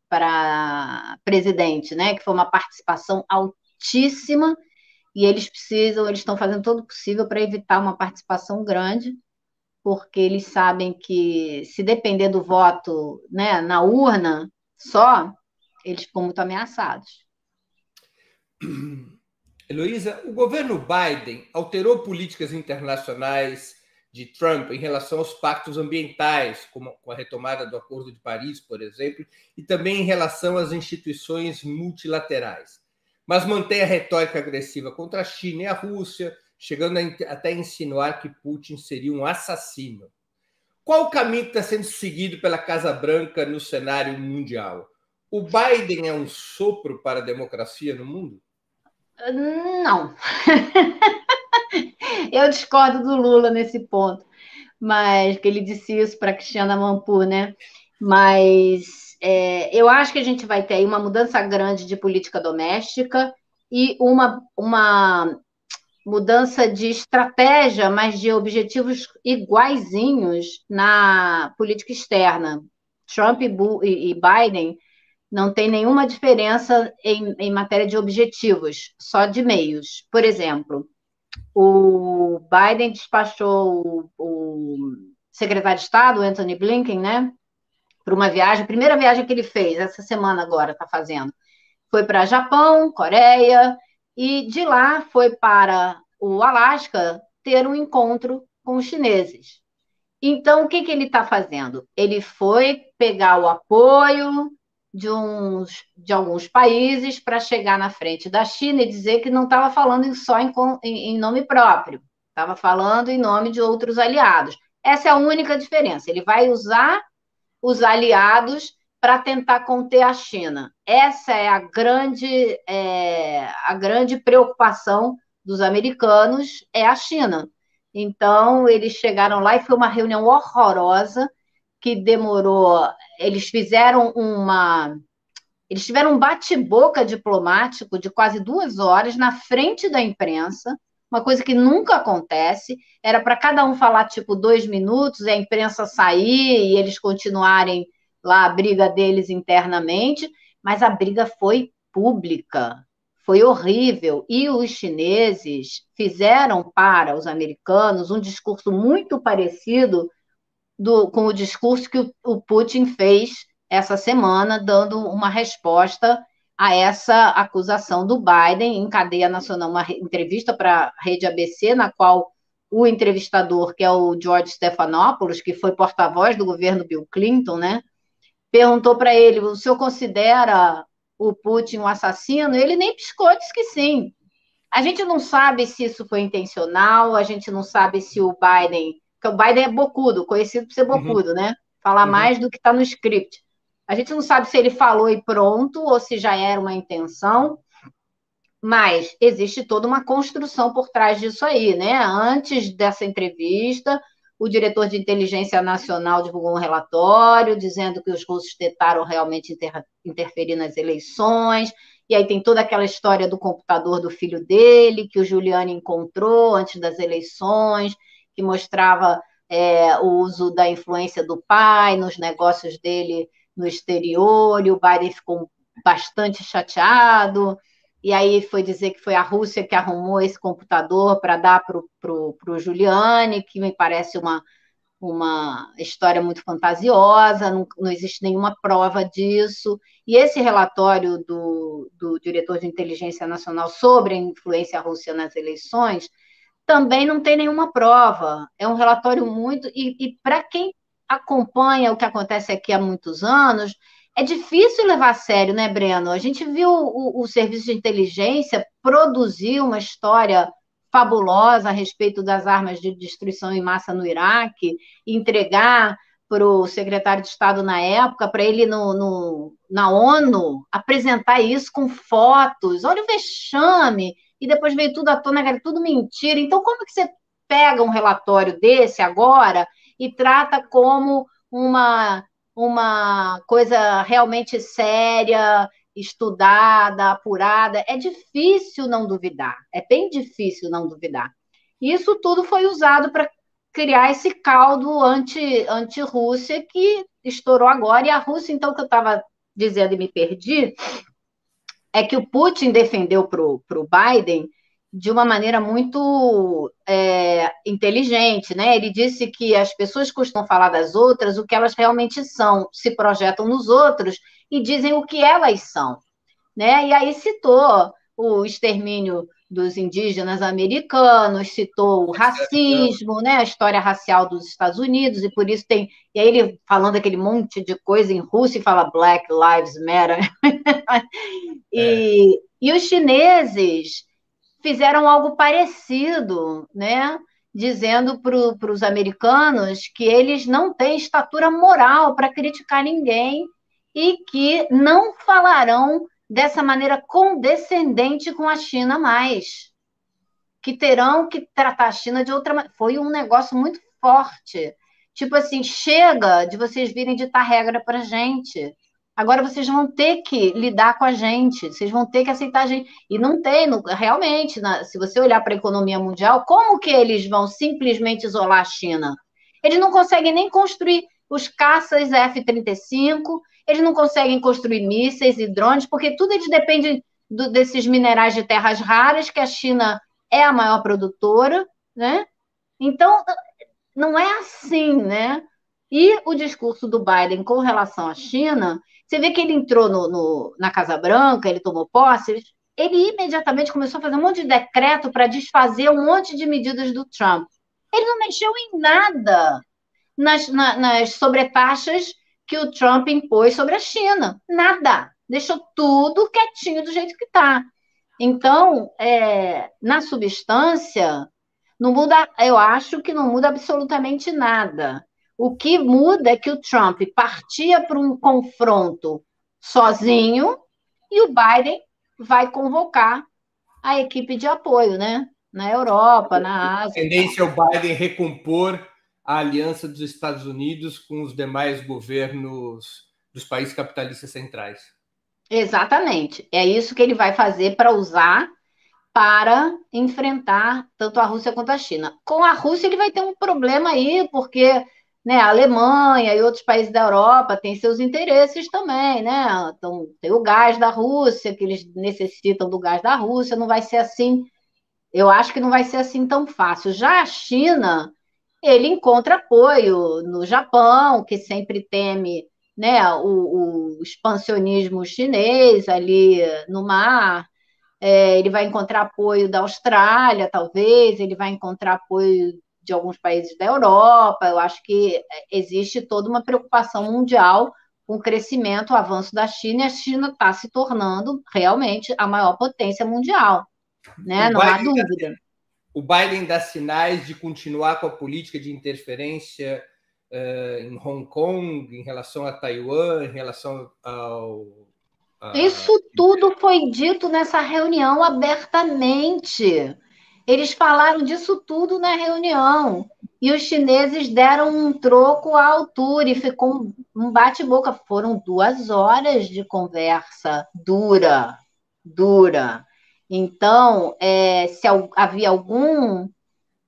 para presidente, né? Que foi uma participação altíssima, e eles precisam, eles estão fazendo todo o possível para evitar uma participação grande, porque eles sabem que se depender do voto né, na urna só, eles ficam muito ameaçados. Heloísa, o governo Biden alterou políticas internacionais de Trump em relação aos pactos ambientais, como com a retomada do Acordo de Paris, por exemplo, e também em relação às instituições multilaterais. Mas mantém a retórica agressiva contra a China e a Rússia, chegando a até insinuar que Putin seria um assassino. Qual o caminho que está sendo seguido pela Casa Branca no cenário mundial? O Biden é um sopro para a democracia no mundo? Não. Eu discordo do Lula nesse ponto, mas que ele disse isso para Cristiana Mampur, né? Mas é, eu acho que a gente vai ter aí uma mudança grande de política doméstica e uma, uma mudança de estratégia, mas de objetivos iguaizinhos na política externa. Trump e Biden não tem nenhuma diferença em, em matéria de objetivos, só de meios. Por exemplo, o Biden despachou o, o secretário de Estado, Anthony Blinken, né, para uma viagem, primeira viagem que ele fez, essa semana agora está fazendo, foi para Japão, Coreia, e de lá foi para o Alasca ter um encontro com os chineses. Então, o que, que ele está fazendo? Ele foi pegar o apoio de, uns, de alguns países para chegar na frente da China e dizer que não estava falando só em, em, em nome próprio, estava falando em nome de outros aliados. Essa é a única diferença. Ele vai usar os aliados para tentar conter a China. Essa é a grande, é, a grande preocupação dos americanos é a China. Então, eles chegaram lá e foi uma reunião horrorosa que demorou. Eles fizeram uma. Eles tiveram um bate-boca diplomático de quase duas horas na frente da imprensa, uma coisa que nunca acontece. Era para cada um falar tipo dois minutos, a imprensa sair e eles continuarem lá a briga deles internamente, mas a briga foi pública, foi horrível. E os chineses fizeram para os americanos um discurso muito parecido do, com o discurso que o, o Putin fez essa semana, dando uma resposta a essa acusação do Biden em cadeia nacional, uma entrevista para a rede ABC, na qual o entrevistador, que é o George Stephanopoulos, que foi porta-voz do governo Bill Clinton, né, perguntou para ele: o senhor considera o Putin um assassino? Ele nem piscou, disse que sim. A gente não sabe se isso foi intencional, a gente não sabe se o Biden porque o Biden é bocudo, conhecido por ser uhum. bocudo, uhum. né? Falar uhum. mais do que está no script. A gente não sabe se ele falou e pronto, ou se já era uma intenção, mas existe toda uma construção por trás disso aí, né? Antes dessa entrevista, o diretor de inteligência nacional divulgou um relatório dizendo que os russos tentaram realmente inter interferir nas eleições. E aí tem toda aquela história do computador do filho dele, que o Giuliani encontrou antes das eleições, que mostrava é, o uso da influência do pai nos negócios dele no exterior, e o Biden ficou bastante chateado, e aí foi dizer que foi a Rússia que arrumou esse computador para dar para o Giuliani, que me parece uma, uma história muito fantasiosa, não, não, existe nenhuma prova disso. E esse relatório do, do diretor de inteligência nacional sobre a influência russa nas eleições também não tem nenhuma prova. É um relatório muito. E, e para quem acompanha o que acontece aqui há muitos anos, é difícil levar a sério, né, Breno? A gente viu o, o serviço de inteligência produzir uma história fabulosa a respeito das armas de destruição em massa no Iraque, entregar para o secretário de Estado na época, para ele no, no, na ONU apresentar isso com fotos. Olha o vexame. E depois veio tudo à tona, era tudo mentira. Então, como que você pega um relatório desse agora e trata como uma, uma coisa realmente séria, estudada, apurada? É difícil não duvidar. É bem difícil não duvidar. Isso tudo foi usado para criar esse caldo anti, anti-Rússia que estourou agora. E a Rússia, então, que eu estava dizendo e me perdi, é que o Putin defendeu para o Biden de uma maneira muito é, inteligente, né? Ele disse que as pessoas costumam falar das outras o que elas realmente são, se projetam nos outros e dizem o que elas são, né? E aí citou o extermínio dos indígenas americanos, citou o racismo, né, a história racial dos Estados Unidos, e por isso tem. E aí ele falando aquele monte de coisa em russo e fala Black Lives Matter. e, é. e os chineses fizeram algo parecido, né? Dizendo para os americanos que eles não têm estatura moral para criticar ninguém e que não falarão dessa maneira condescendente com a China mais. Que terão que tratar a China de outra maneira. Foi um negócio muito forte. Tipo assim, chega de vocês virem ditar regra para gente. Agora vocês vão ter que lidar com a gente, vocês vão ter que aceitar a gente. E não tem, realmente, na, se você olhar para a economia mundial, como que eles vão simplesmente isolar a China? Eles não conseguem nem construir os caças F-35, eles não conseguem construir mísseis e drones, porque tudo eles dependem do, desses minerais de terras raras, que a China é a maior produtora, né? Então, não é assim, né? E o discurso do Biden com relação à China, você vê que ele entrou no, no, na Casa Branca, ele tomou posse, ele imediatamente começou a fazer um monte de decreto para desfazer um monte de medidas do Trump. Ele não mexeu em nada nas, na, nas sobretaxas que o Trump impôs sobre a China. Nada. Deixou tudo quietinho do jeito que está. Então, é, na substância, não muda, eu acho que não muda absolutamente nada. O que muda é que o Trump partia para um confronto sozinho e o Biden vai convocar a equipe de apoio, né? Na Europa, na Ásia. A tendência é o Biden recompor a aliança dos Estados Unidos com os demais governos dos países capitalistas centrais. Exatamente. É isso que ele vai fazer para usar para enfrentar tanto a Rússia quanto a China. Com a Rússia, ele vai ter um problema aí, porque né, a Alemanha e outros países da Europa têm seus interesses também, né? Então, tem o gás da Rússia, que eles necessitam do gás da Rússia, não vai ser assim. Eu acho que não vai ser assim tão fácil. Já a China ele encontra apoio no Japão, que sempre teme né, o, o expansionismo chinês ali no mar. É, ele vai encontrar apoio da Austrália, talvez, ele vai encontrar apoio de alguns países da Europa. Eu acho que existe toda uma preocupação mundial com o crescimento, o avanço da China, e a China está se tornando realmente a maior potência mundial. Né? Não há dúvida o Biden dá sinais de continuar com a política de interferência uh, em Hong Kong, em relação a Taiwan, em relação ao. A... Isso tudo foi dito nessa reunião abertamente. Eles falaram disso tudo na reunião. E os chineses deram um troco à altura e ficou um bate-boca. Foram duas horas de conversa dura, dura. Então, é, se havia algum,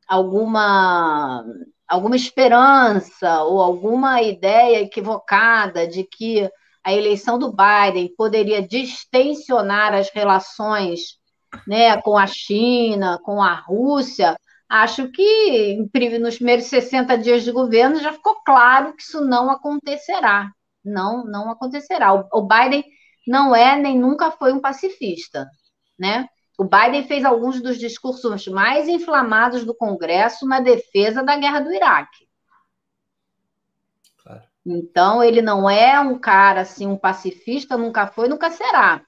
alguma, alguma esperança ou alguma ideia equivocada de que a eleição do Biden poderia distensionar as relações né, com a China, com a Rússia, acho que nos primeiros 60 dias de governo já ficou claro que isso não acontecerá. Não, não acontecerá. O Biden não é nem nunca foi um pacifista, né? O Biden fez alguns dos discursos mais inflamados do Congresso na defesa da guerra do Iraque. Claro. Então, ele não é um cara assim, um pacifista, nunca foi, nunca será.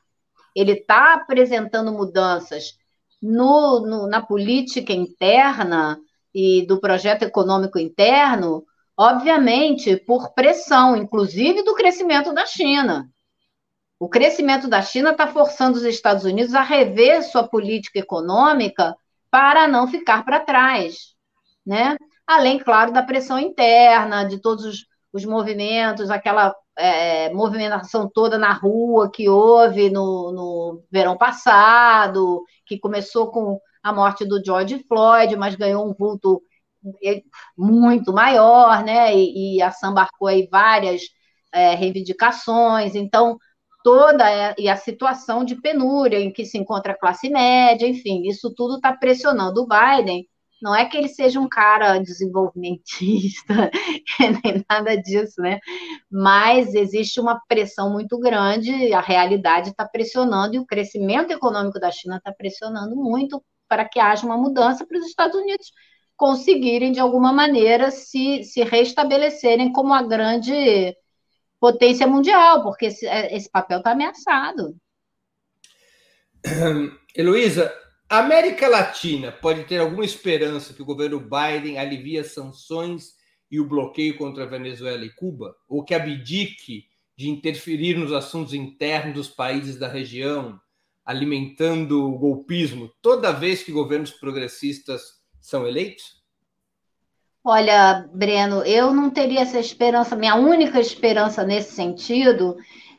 Ele está apresentando mudanças no, no, na política interna e do projeto econômico interno obviamente por pressão, inclusive do crescimento da China. O crescimento da China está forçando os Estados Unidos a rever sua política econômica para não ficar para trás, né? Além, claro, da pressão interna, de todos os, os movimentos, aquela é, movimentação toda na rua que houve no, no verão passado, que começou com a morte do George Floyd, mas ganhou um vulto é, muito maior, né? E, e a embarcou aí várias é, reivindicações. Então, toda e a situação de penúria em que se encontra a classe média, enfim, isso tudo está pressionando o Biden. Não é que ele seja um cara desenvolvimentista, nem nada disso, né? Mas existe uma pressão muito grande, a realidade está pressionando e o crescimento econômico da China está pressionando muito para que haja uma mudança para os Estados Unidos conseguirem, de alguma maneira, se, se restabelecerem como a grande potência mundial, porque esse, é, esse papel está ameaçado. Heloísa, a América Latina pode ter alguma esperança que o governo Biden alivie as sanções e o bloqueio contra a Venezuela e Cuba? Ou que abdique de interferir nos assuntos internos dos países da região, alimentando o golpismo toda vez que governos progressistas são eleitos? Olha, Breno, eu não teria essa esperança. Minha única esperança nesse sentido,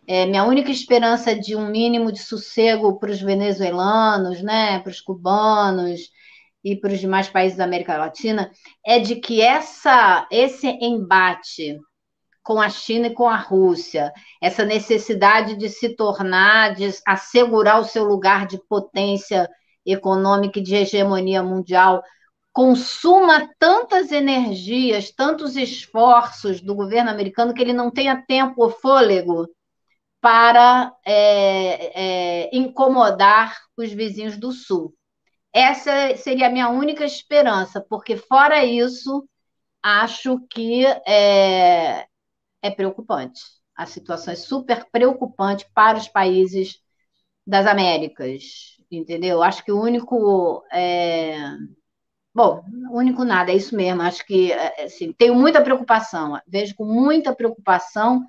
é, minha única esperança de um mínimo de sossego para os venezuelanos, né, para os cubanos e para os demais países da América Latina, é de que essa, esse embate com a China e com a Rússia, essa necessidade de se tornar, de assegurar o seu lugar de potência econômica e de hegemonia mundial consuma tantas energias, tantos esforços do governo americano que ele não tenha tempo ou fôlego para é, é, incomodar os vizinhos do Sul. Essa seria a minha única esperança, porque fora isso, acho que é, é preocupante. A situação é super preocupante para os países das Américas, entendeu? Acho que o único é, Bom, único nada, é isso mesmo. Acho que é, assim, tenho muita preocupação, vejo com muita preocupação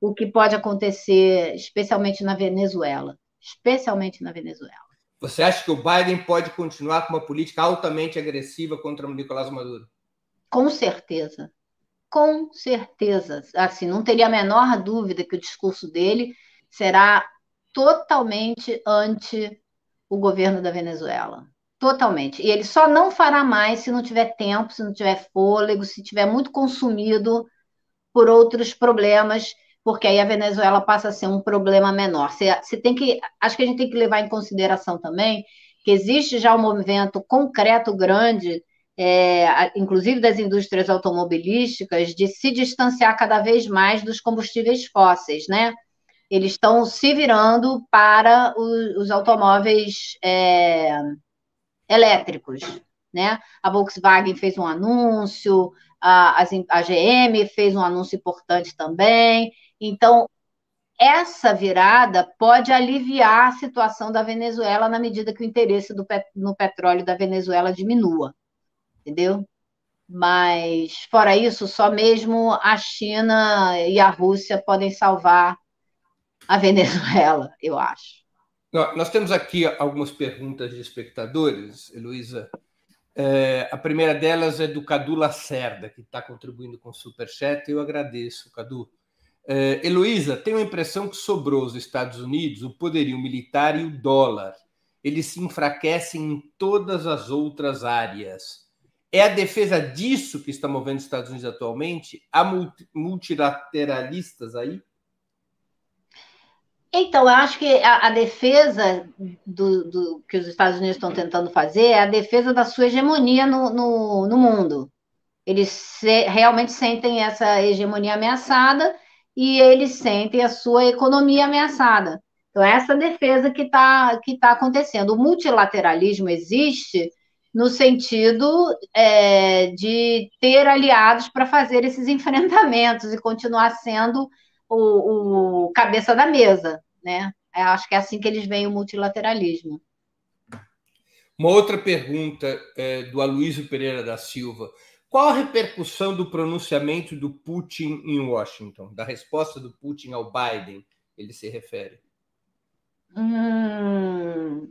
o que pode acontecer, especialmente na Venezuela. Especialmente na Venezuela. Você acha que o Biden pode continuar com uma política altamente agressiva contra o Nicolás Maduro? Com certeza. Com certeza. Assim, não teria a menor dúvida que o discurso dele será totalmente anti o governo da Venezuela. Totalmente. E ele só não fará mais se não tiver tempo, se não tiver fôlego, se tiver muito consumido por outros problemas, porque aí a Venezuela passa a ser um problema menor. Você, você tem que, acho que a gente tem que levar em consideração também que existe já um movimento concreto grande, é, inclusive das indústrias automobilísticas, de se distanciar cada vez mais dos combustíveis fósseis, né? Eles estão se virando para os, os automóveis é, elétricos. Né? A Volkswagen fez um anúncio, a, a GM fez um anúncio importante também. Então, essa virada pode aliviar a situação da Venezuela na medida que o interesse do, no petróleo da Venezuela diminua, entendeu? Mas, fora isso, só mesmo a China e a Rússia podem salvar a Venezuela, eu acho. Nós temos aqui algumas perguntas de espectadores, Heloísa. É, a primeira delas é do Cadu Lacerda, que está contribuindo com o Superchat. Eu agradeço, Cadu. É, Heloísa, tenho a impressão que sobrou aos Estados Unidos o poderio militar e o dólar. Eles se enfraquecem em todas as outras áreas. É a defesa disso que está movendo os Estados Unidos atualmente? Há multilateralistas aí? Então, eu acho que a, a defesa do, do, que os Estados Unidos estão tentando fazer é a defesa da sua hegemonia no, no, no mundo. Eles se, realmente sentem essa hegemonia ameaçada e eles sentem a sua economia ameaçada. Então, é essa defesa que está que tá acontecendo. O multilateralismo existe no sentido é, de ter aliados para fazer esses enfrentamentos e continuar sendo o, o cabeça da mesa, né? Eu acho que é assim que eles veem o multilateralismo. Uma outra pergunta é, do Aloysio Pereira da Silva. Qual a repercussão do pronunciamento do Putin em Washington, da resposta do Putin ao Biden? Ele se refere. Hum,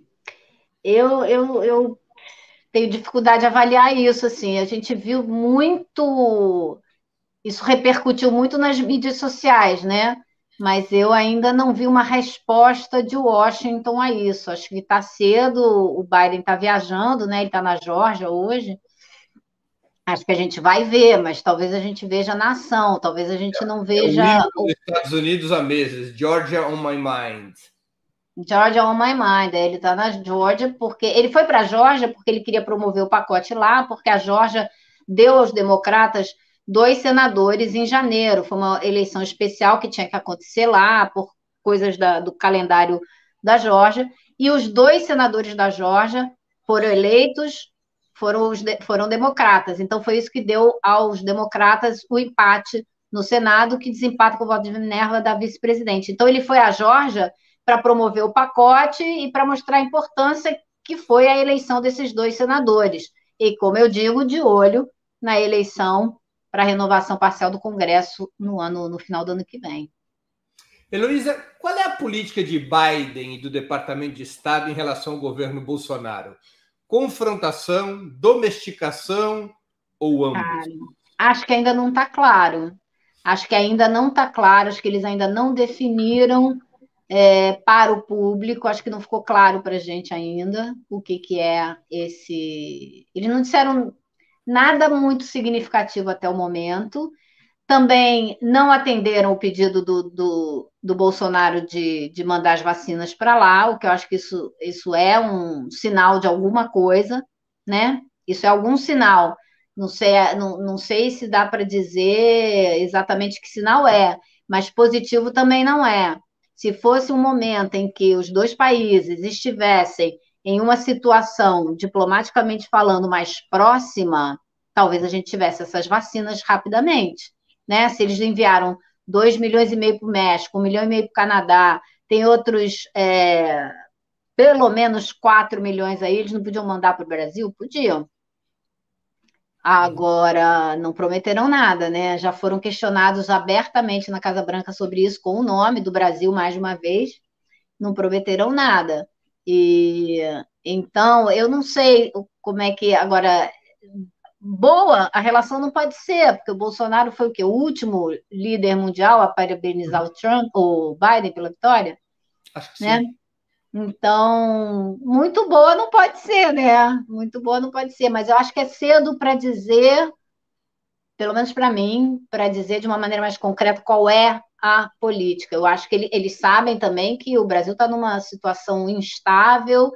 eu, eu, eu tenho dificuldade de avaliar isso. Assim, a gente viu muito, isso repercutiu muito nas mídias sociais, né? Mas eu ainda não vi uma resposta de Washington a isso. Acho que está cedo. O Biden está viajando, né? Ele está na Geórgia hoje. Acho que a gente vai ver, mas talvez a gente veja na ação, talvez a gente não veja. É o Estados Unidos há meses, Georgia on my mind. Georgia on my mind. Ele está na Georgia porque ele foi para a Georgia porque ele queria promover o pacote lá, porque a Georgia deu aos democratas dois senadores em janeiro. Foi uma eleição especial que tinha que acontecer lá por coisas da, do calendário da Georgia. E os dois senadores da Georgia foram eleitos foram, os, foram democratas. Então, foi isso que deu aos democratas o empate no Senado, que desempata com o voto de Minerva da vice-presidente. Então, ele foi à Georgia para promover o pacote e para mostrar a importância que foi a eleição desses dois senadores. E, como eu digo, de olho na eleição para a renovação parcial do Congresso no ano no final do ano que vem. Heloísa, qual é a política de Biden e do Departamento de Estado em relação ao governo Bolsonaro? Confrontação, domesticação ou ambos? acho que ainda não está claro. Acho que ainda não está claro, acho que eles ainda não definiram é, para o público, acho que não ficou claro para a gente ainda o que, que é esse. Eles não disseram nada muito significativo até o momento também não atenderam o pedido do, do, do Bolsonaro de, de mandar as vacinas para lá, o que eu acho que isso, isso é um sinal de alguma coisa, né? Isso é algum sinal. Não sei, não, não sei se dá para dizer exatamente que sinal é, mas positivo também não é. Se fosse um momento em que os dois países estivessem em uma situação, diplomaticamente falando, mais próxima, talvez a gente tivesse essas vacinas rapidamente né? Se eles enviaram 2 milhões e meio para o México, 1 milhão e meio para o Canadá, tem outros é, pelo menos 4 milhões aí, eles não podiam mandar para o Brasil? Podiam. Agora, não prometeram nada, né? Já foram questionados abertamente na Casa Branca sobre isso, com o nome do Brasil mais uma vez, não prometeram nada. E então, eu não sei como é que agora boa a relação não pode ser, porque o Bolsonaro foi o quê? O último líder mundial a parabenizar o Trump, o Biden pela vitória? Acho que né? sim. Então, muito boa não pode ser, né? Muito boa não pode ser, mas eu acho que é cedo para dizer, pelo menos para mim, para dizer de uma maneira mais concreta qual é a política. Eu acho que ele, eles sabem também que o Brasil está numa situação instável,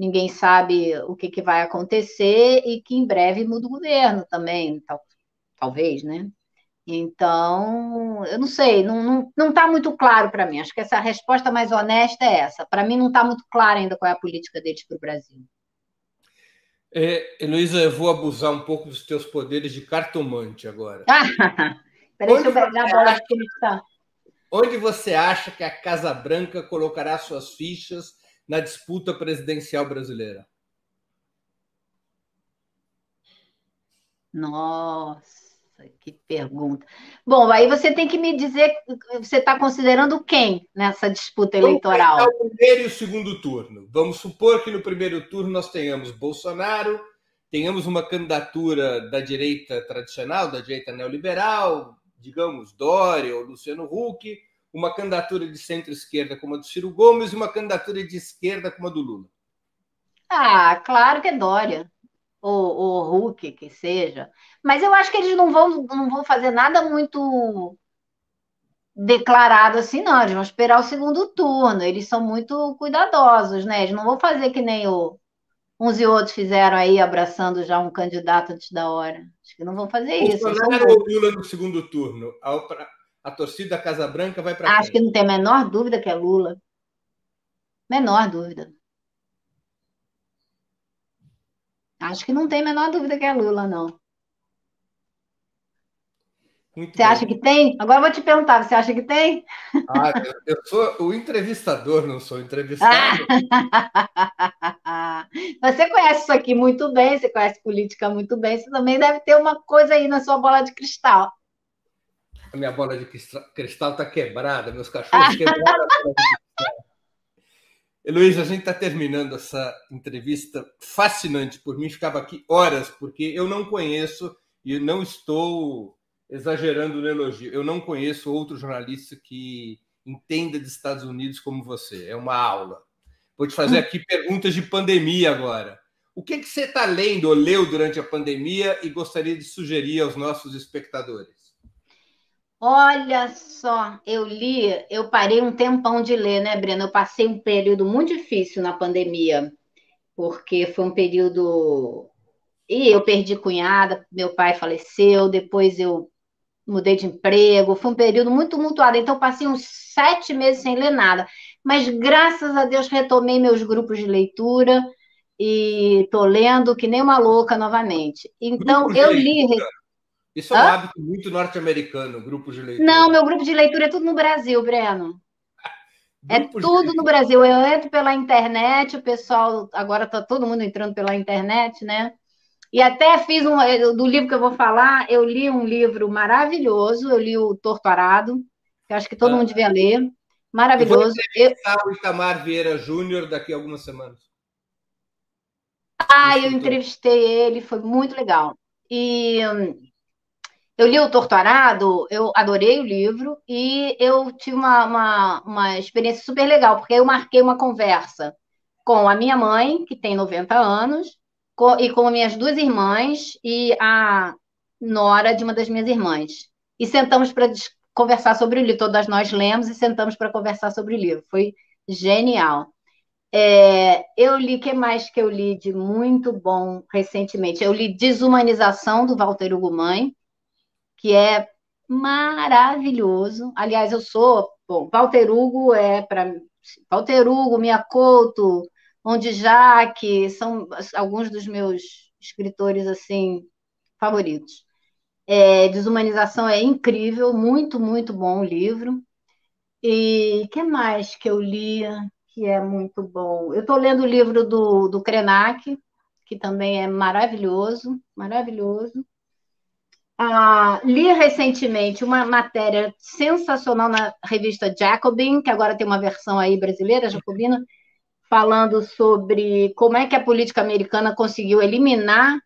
ninguém sabe o que, que vai acontecer e que em breve muda o governo também, tal, talvez, né? Então, eu não sei, não está não, não tá muito claro para mim. Acho que essa resposta mais honesta é essa. Para mim, não está muito claro ainda qual é a política deles para o Brasil. É, Heloísa, eu vou abusar um pouco dos teus poderes de cartomante agora. Peraí, deixa eu pegar a bola está. Onde você acha que a Casa Branca colocará suas fichas na disputa presidencial brasileira? Nossa, que pergunta. Bom, aí você tem que me dizer, você está considerando quem nessa disputa eleitoral? Vamos o primeiro e o segundo turno. Vamos supor que no primeiro turno nós tenhamos Bolsonaro, tenhamos uma candidatura da direita tradicional, da direita neoliberal, digamos Dória ou Luciano Huck, uma candidatura de centro-esquerda como a do Ciro Gomes e uma candidatura de esquerda como a do Lula? Ah, claro que é Dória. Ou, ou Huck, que seja. Mas eu acho que eles não vão, não vão fazer nada muito declarado assim, não. Eles vão esperar o segundo turno. Eles são muito cuidadosos, né? Eles não vão fazer que nem o, uns e outros fizeram aí, abraçando já um candidato antes da hora. Acho que não vão fazer isso. Bolsonaro ou Lula no segundo turno? a torcida da Casa Branca vai para Acho que não tem a menor dúvida que é Lula. Menor dúvida. Acho que não tem a menor dúvida que é Lula, não. Muito você bem. acha que tem? Agora eu vou te perguntar, você acha que tem? Ah, eu, sou o entrevistador, não sou entrevistado. você conhece isso aqui muito bem, você conhece política muito bem, você também deve ter uma coisa aí na sua bola de cristal. A minha bola de cristal está quebrada, meus cachorros quebraram. Heloísa, a gente está terminando essa entrevista fascinante. Por mim, ficava aqui horas, porque eu não conheço e não estou exagerando no elogio. Eu não conheço outro jornalista que entenda de Estados Unidos como você. É uma aula. Vou te fazer aqui perguntas de pandemia agora. O que, que você está lendo ou leu durante a pandemia e gostaria de sugerir aos nossos espectadores? Olha só, eu li, eu parei um tempão de ler, né, Breno? Eu passei um período muito difícil na pandemia, porque foi um período. E eu perdi cunhada, meu pai faleceu, depois eu mudei de emprego, foi um período muito tumultuado, então passei uns sete meses sem ler nada. Mas graças a Deus retomei meus grupos de leitura e estou lendo que nem uma louca novamente. Então eu li. Isso é um Hã? hábito muito norte-americano, grupo de leitura. Não, meu grupo de leitura é tudo no Brasil, Breno. é tudo no Brasil. Eu entro pela internet, o pessoal agora está todo mundo entrando pela internet, né? E até fiz um do livro que eu vou falar, eu li um livro maravilhoso, eu li o Torturado, que acho que todo ah. mundo devia ler. Maravilhoso. Eu vou o Itamar Vieira Júnior daqui a algumas semanas. Ah, eu entrevistei ele, foi muito legal. E eu li o Torturado, eu adorei o livro e eu tive uma, uma, uma experiência super legal, porque eu marquei uma conversa com a minha mãe, que tem 90 anos, com, e com minhas duas irmãs e a nora de uma das minhas irmãs. E sentamos para conversar sobre o livro. Todas nós lemos e sentamos para conversar sobre o livro. Foi genial. É, eu li, que mais que eu li de muito bom recentemente? Eu li Desumanização, do Walter Hugo Mãe, que é maravilhoso. Aliás, eu sou. Bom, Walter Hugo é para. Walter Hugo, Couto, onde Jaque, são alguns dos meus escritores assim favoritos. É, Desumanização é incrível, muito, muito bom o livro. E que mais que eu li que é muito bom? Eu estou lendo o livro do, do Krenak, que também é maravilhoso, maravilhoso. Ah, li recentemente uma matéria sensacional na revista Jacobin, que agora tem uma versão aí brasileira, Jacobina, falando sobre como é que a política americana conseguiu eliminar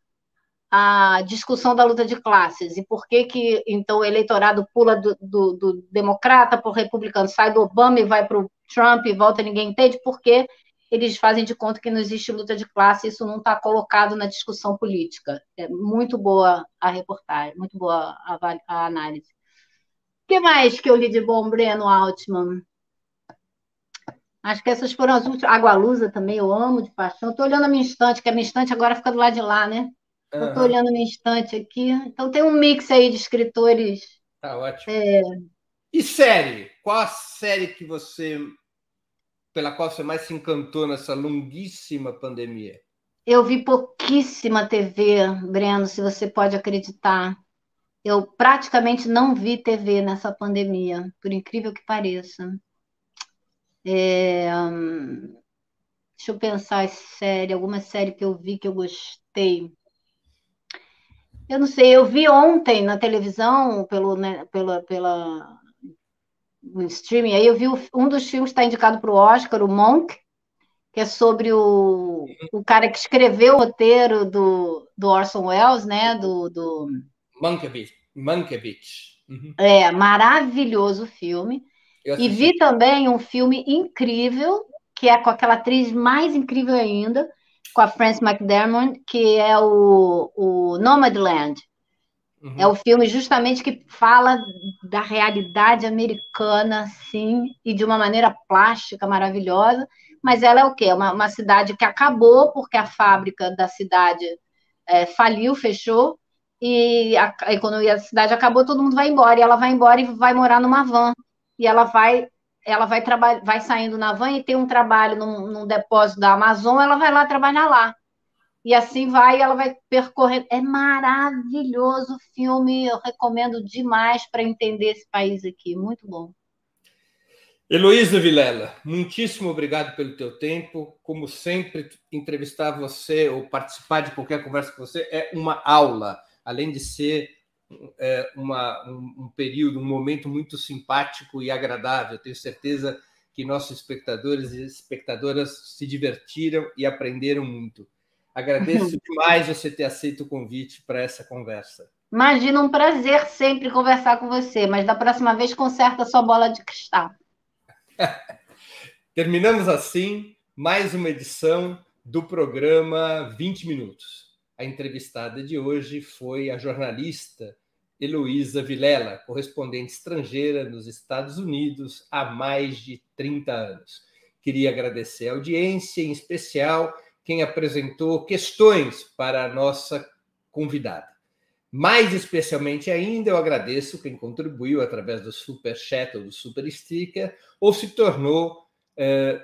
a discussão da luta de classes e por que que então o eleitorado pula do, do, do democrata para o republicano, sai do Obama e vai para o Trump e volta, ninguém entende, porque eles fazem de conta que não existe luta de classe, isso não está colocado na discussão política. É muito boa a reportagem, muito boa a, a análise. O que mais que eu li de bom, Breno Altman? Acho que essas foram as últimas. Água Lusa também, eu amo de paixão. Estou olhando a minha estante, que a minha estante agora fica do lado de lá, né? Uhum. Estou olhando a minha estante aqui. Então tem um mix aí de escritores. Tá ótimo. É... E série? Qual a série que você pela qual você mais se encantou nessa longuíssima pandemia? Eu vi pouquíssima TV, Breno, se você pode acreditar. Eu praticamente não vi TV nessa pandemia, por incrível que pareça. É... Deixa eu pensar em série, alguma série que eu vi que eu gostei. Eu não sei, eu vi ontem na televisão, pelo, né, pela, pela no streaming, aí eu vi um dos filmes que está indicado para o Oscar, o Monk, que é sobre o, o cara que escreveu o roteiro do, do Orson Welles, né? Do, do... Mankiewicz. Mankiewicz. Uhum. É, maravilhoso filme. E vi também um filme incrível, que é com aquela atriz mais incrível ainda, com a Frances McDermott, que é o, o Nomadland. Uhum. É o filme justamente que fala da realidade americana, sim, e de uma maneira plástica maravilhosa. Mas ela é o quê? Uma, uma cidade que acabou porque a fábrica da cidade é, faliu, fechou, e a, a, economia da cidade acabou, todo mundo vai embora. E ela vai embora e vai morar numa van. E ela vai ela vai, vai saindo na van e tem um trabalho num, num depósito da Amazon, ela vai lá trabalhar lá. E assim vai, ela vai percorrer. É maravilhoso o filme, eu recomendo demais para entender esse país aqui, muito bom. Heloísa Vilela, muitíssimo obrigado pelo teu tempo. Como sempre, entrevistar você ou participar de qualquer conversa com você é uma aula, além de ser é, uma, um, um período, um momento muito simpático e agradável. Tenho certeza que nossos espectadores e espectadoras se divertiram e aprenderam muito. Agradeço demais você ter aceito o convite para essa conversa. Imagina, um prazer sempre conversar com você, mas da próxima vez conserta a sua bola de cristal. Terminamos assim mais uma edição do programa 20 Minutos. A entrevistada de hoje foi a jornalista Heloísa Vilela, correspondente estrangeira nos Estados Unidos há mais de 30 anos. Queria agradecer a audiência, em especial quem apresentou questões para a nossa convidada. Mais especialmente ainda, eu agradeço quem contribuiu através do Super Chat ou do Super Sticker ou se tornou é,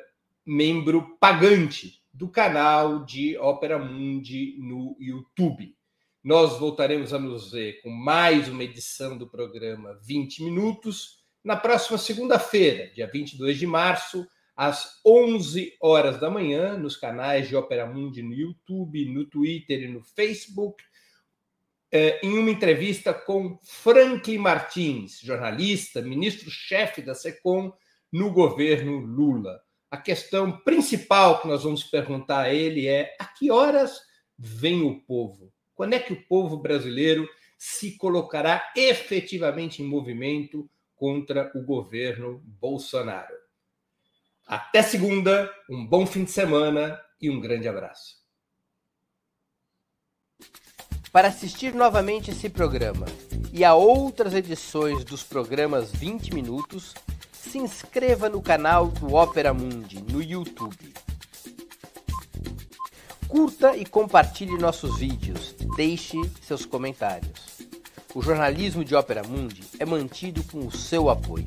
membro pagante do canal de Ópera Mundi no YouTube. Nós voltaremos a nos ver com mais uma edição do programa 20 Minutos na próxima segunda-feira, dia 22 de março, às 11 horas da manhã, nos canais de Opera Mundi no YouTube, no Twitter e no Facebook, eh, em uma entrevista com Franklin Martins, jornalista, ministro-chefe da SECOM no governo Lula. A questão principal que nós vamos perguntar a ele é: a que horas vem o povo? Quando é que o povo brasileiro se colocará efetivamente em movimento contra o governo Bolsonaro? Até segunda, um bom fim de semana e um grande abraço. Para assistir novamente esse programa e a outras edições dos programas 20 Minutos, se inscreva no canal do Opera Mundi no YouTube. Curta e compartilhe nossos vídeos. Deixe seus comentários. O jornalismo de Ópera Mundi é mantido com o seu apoio.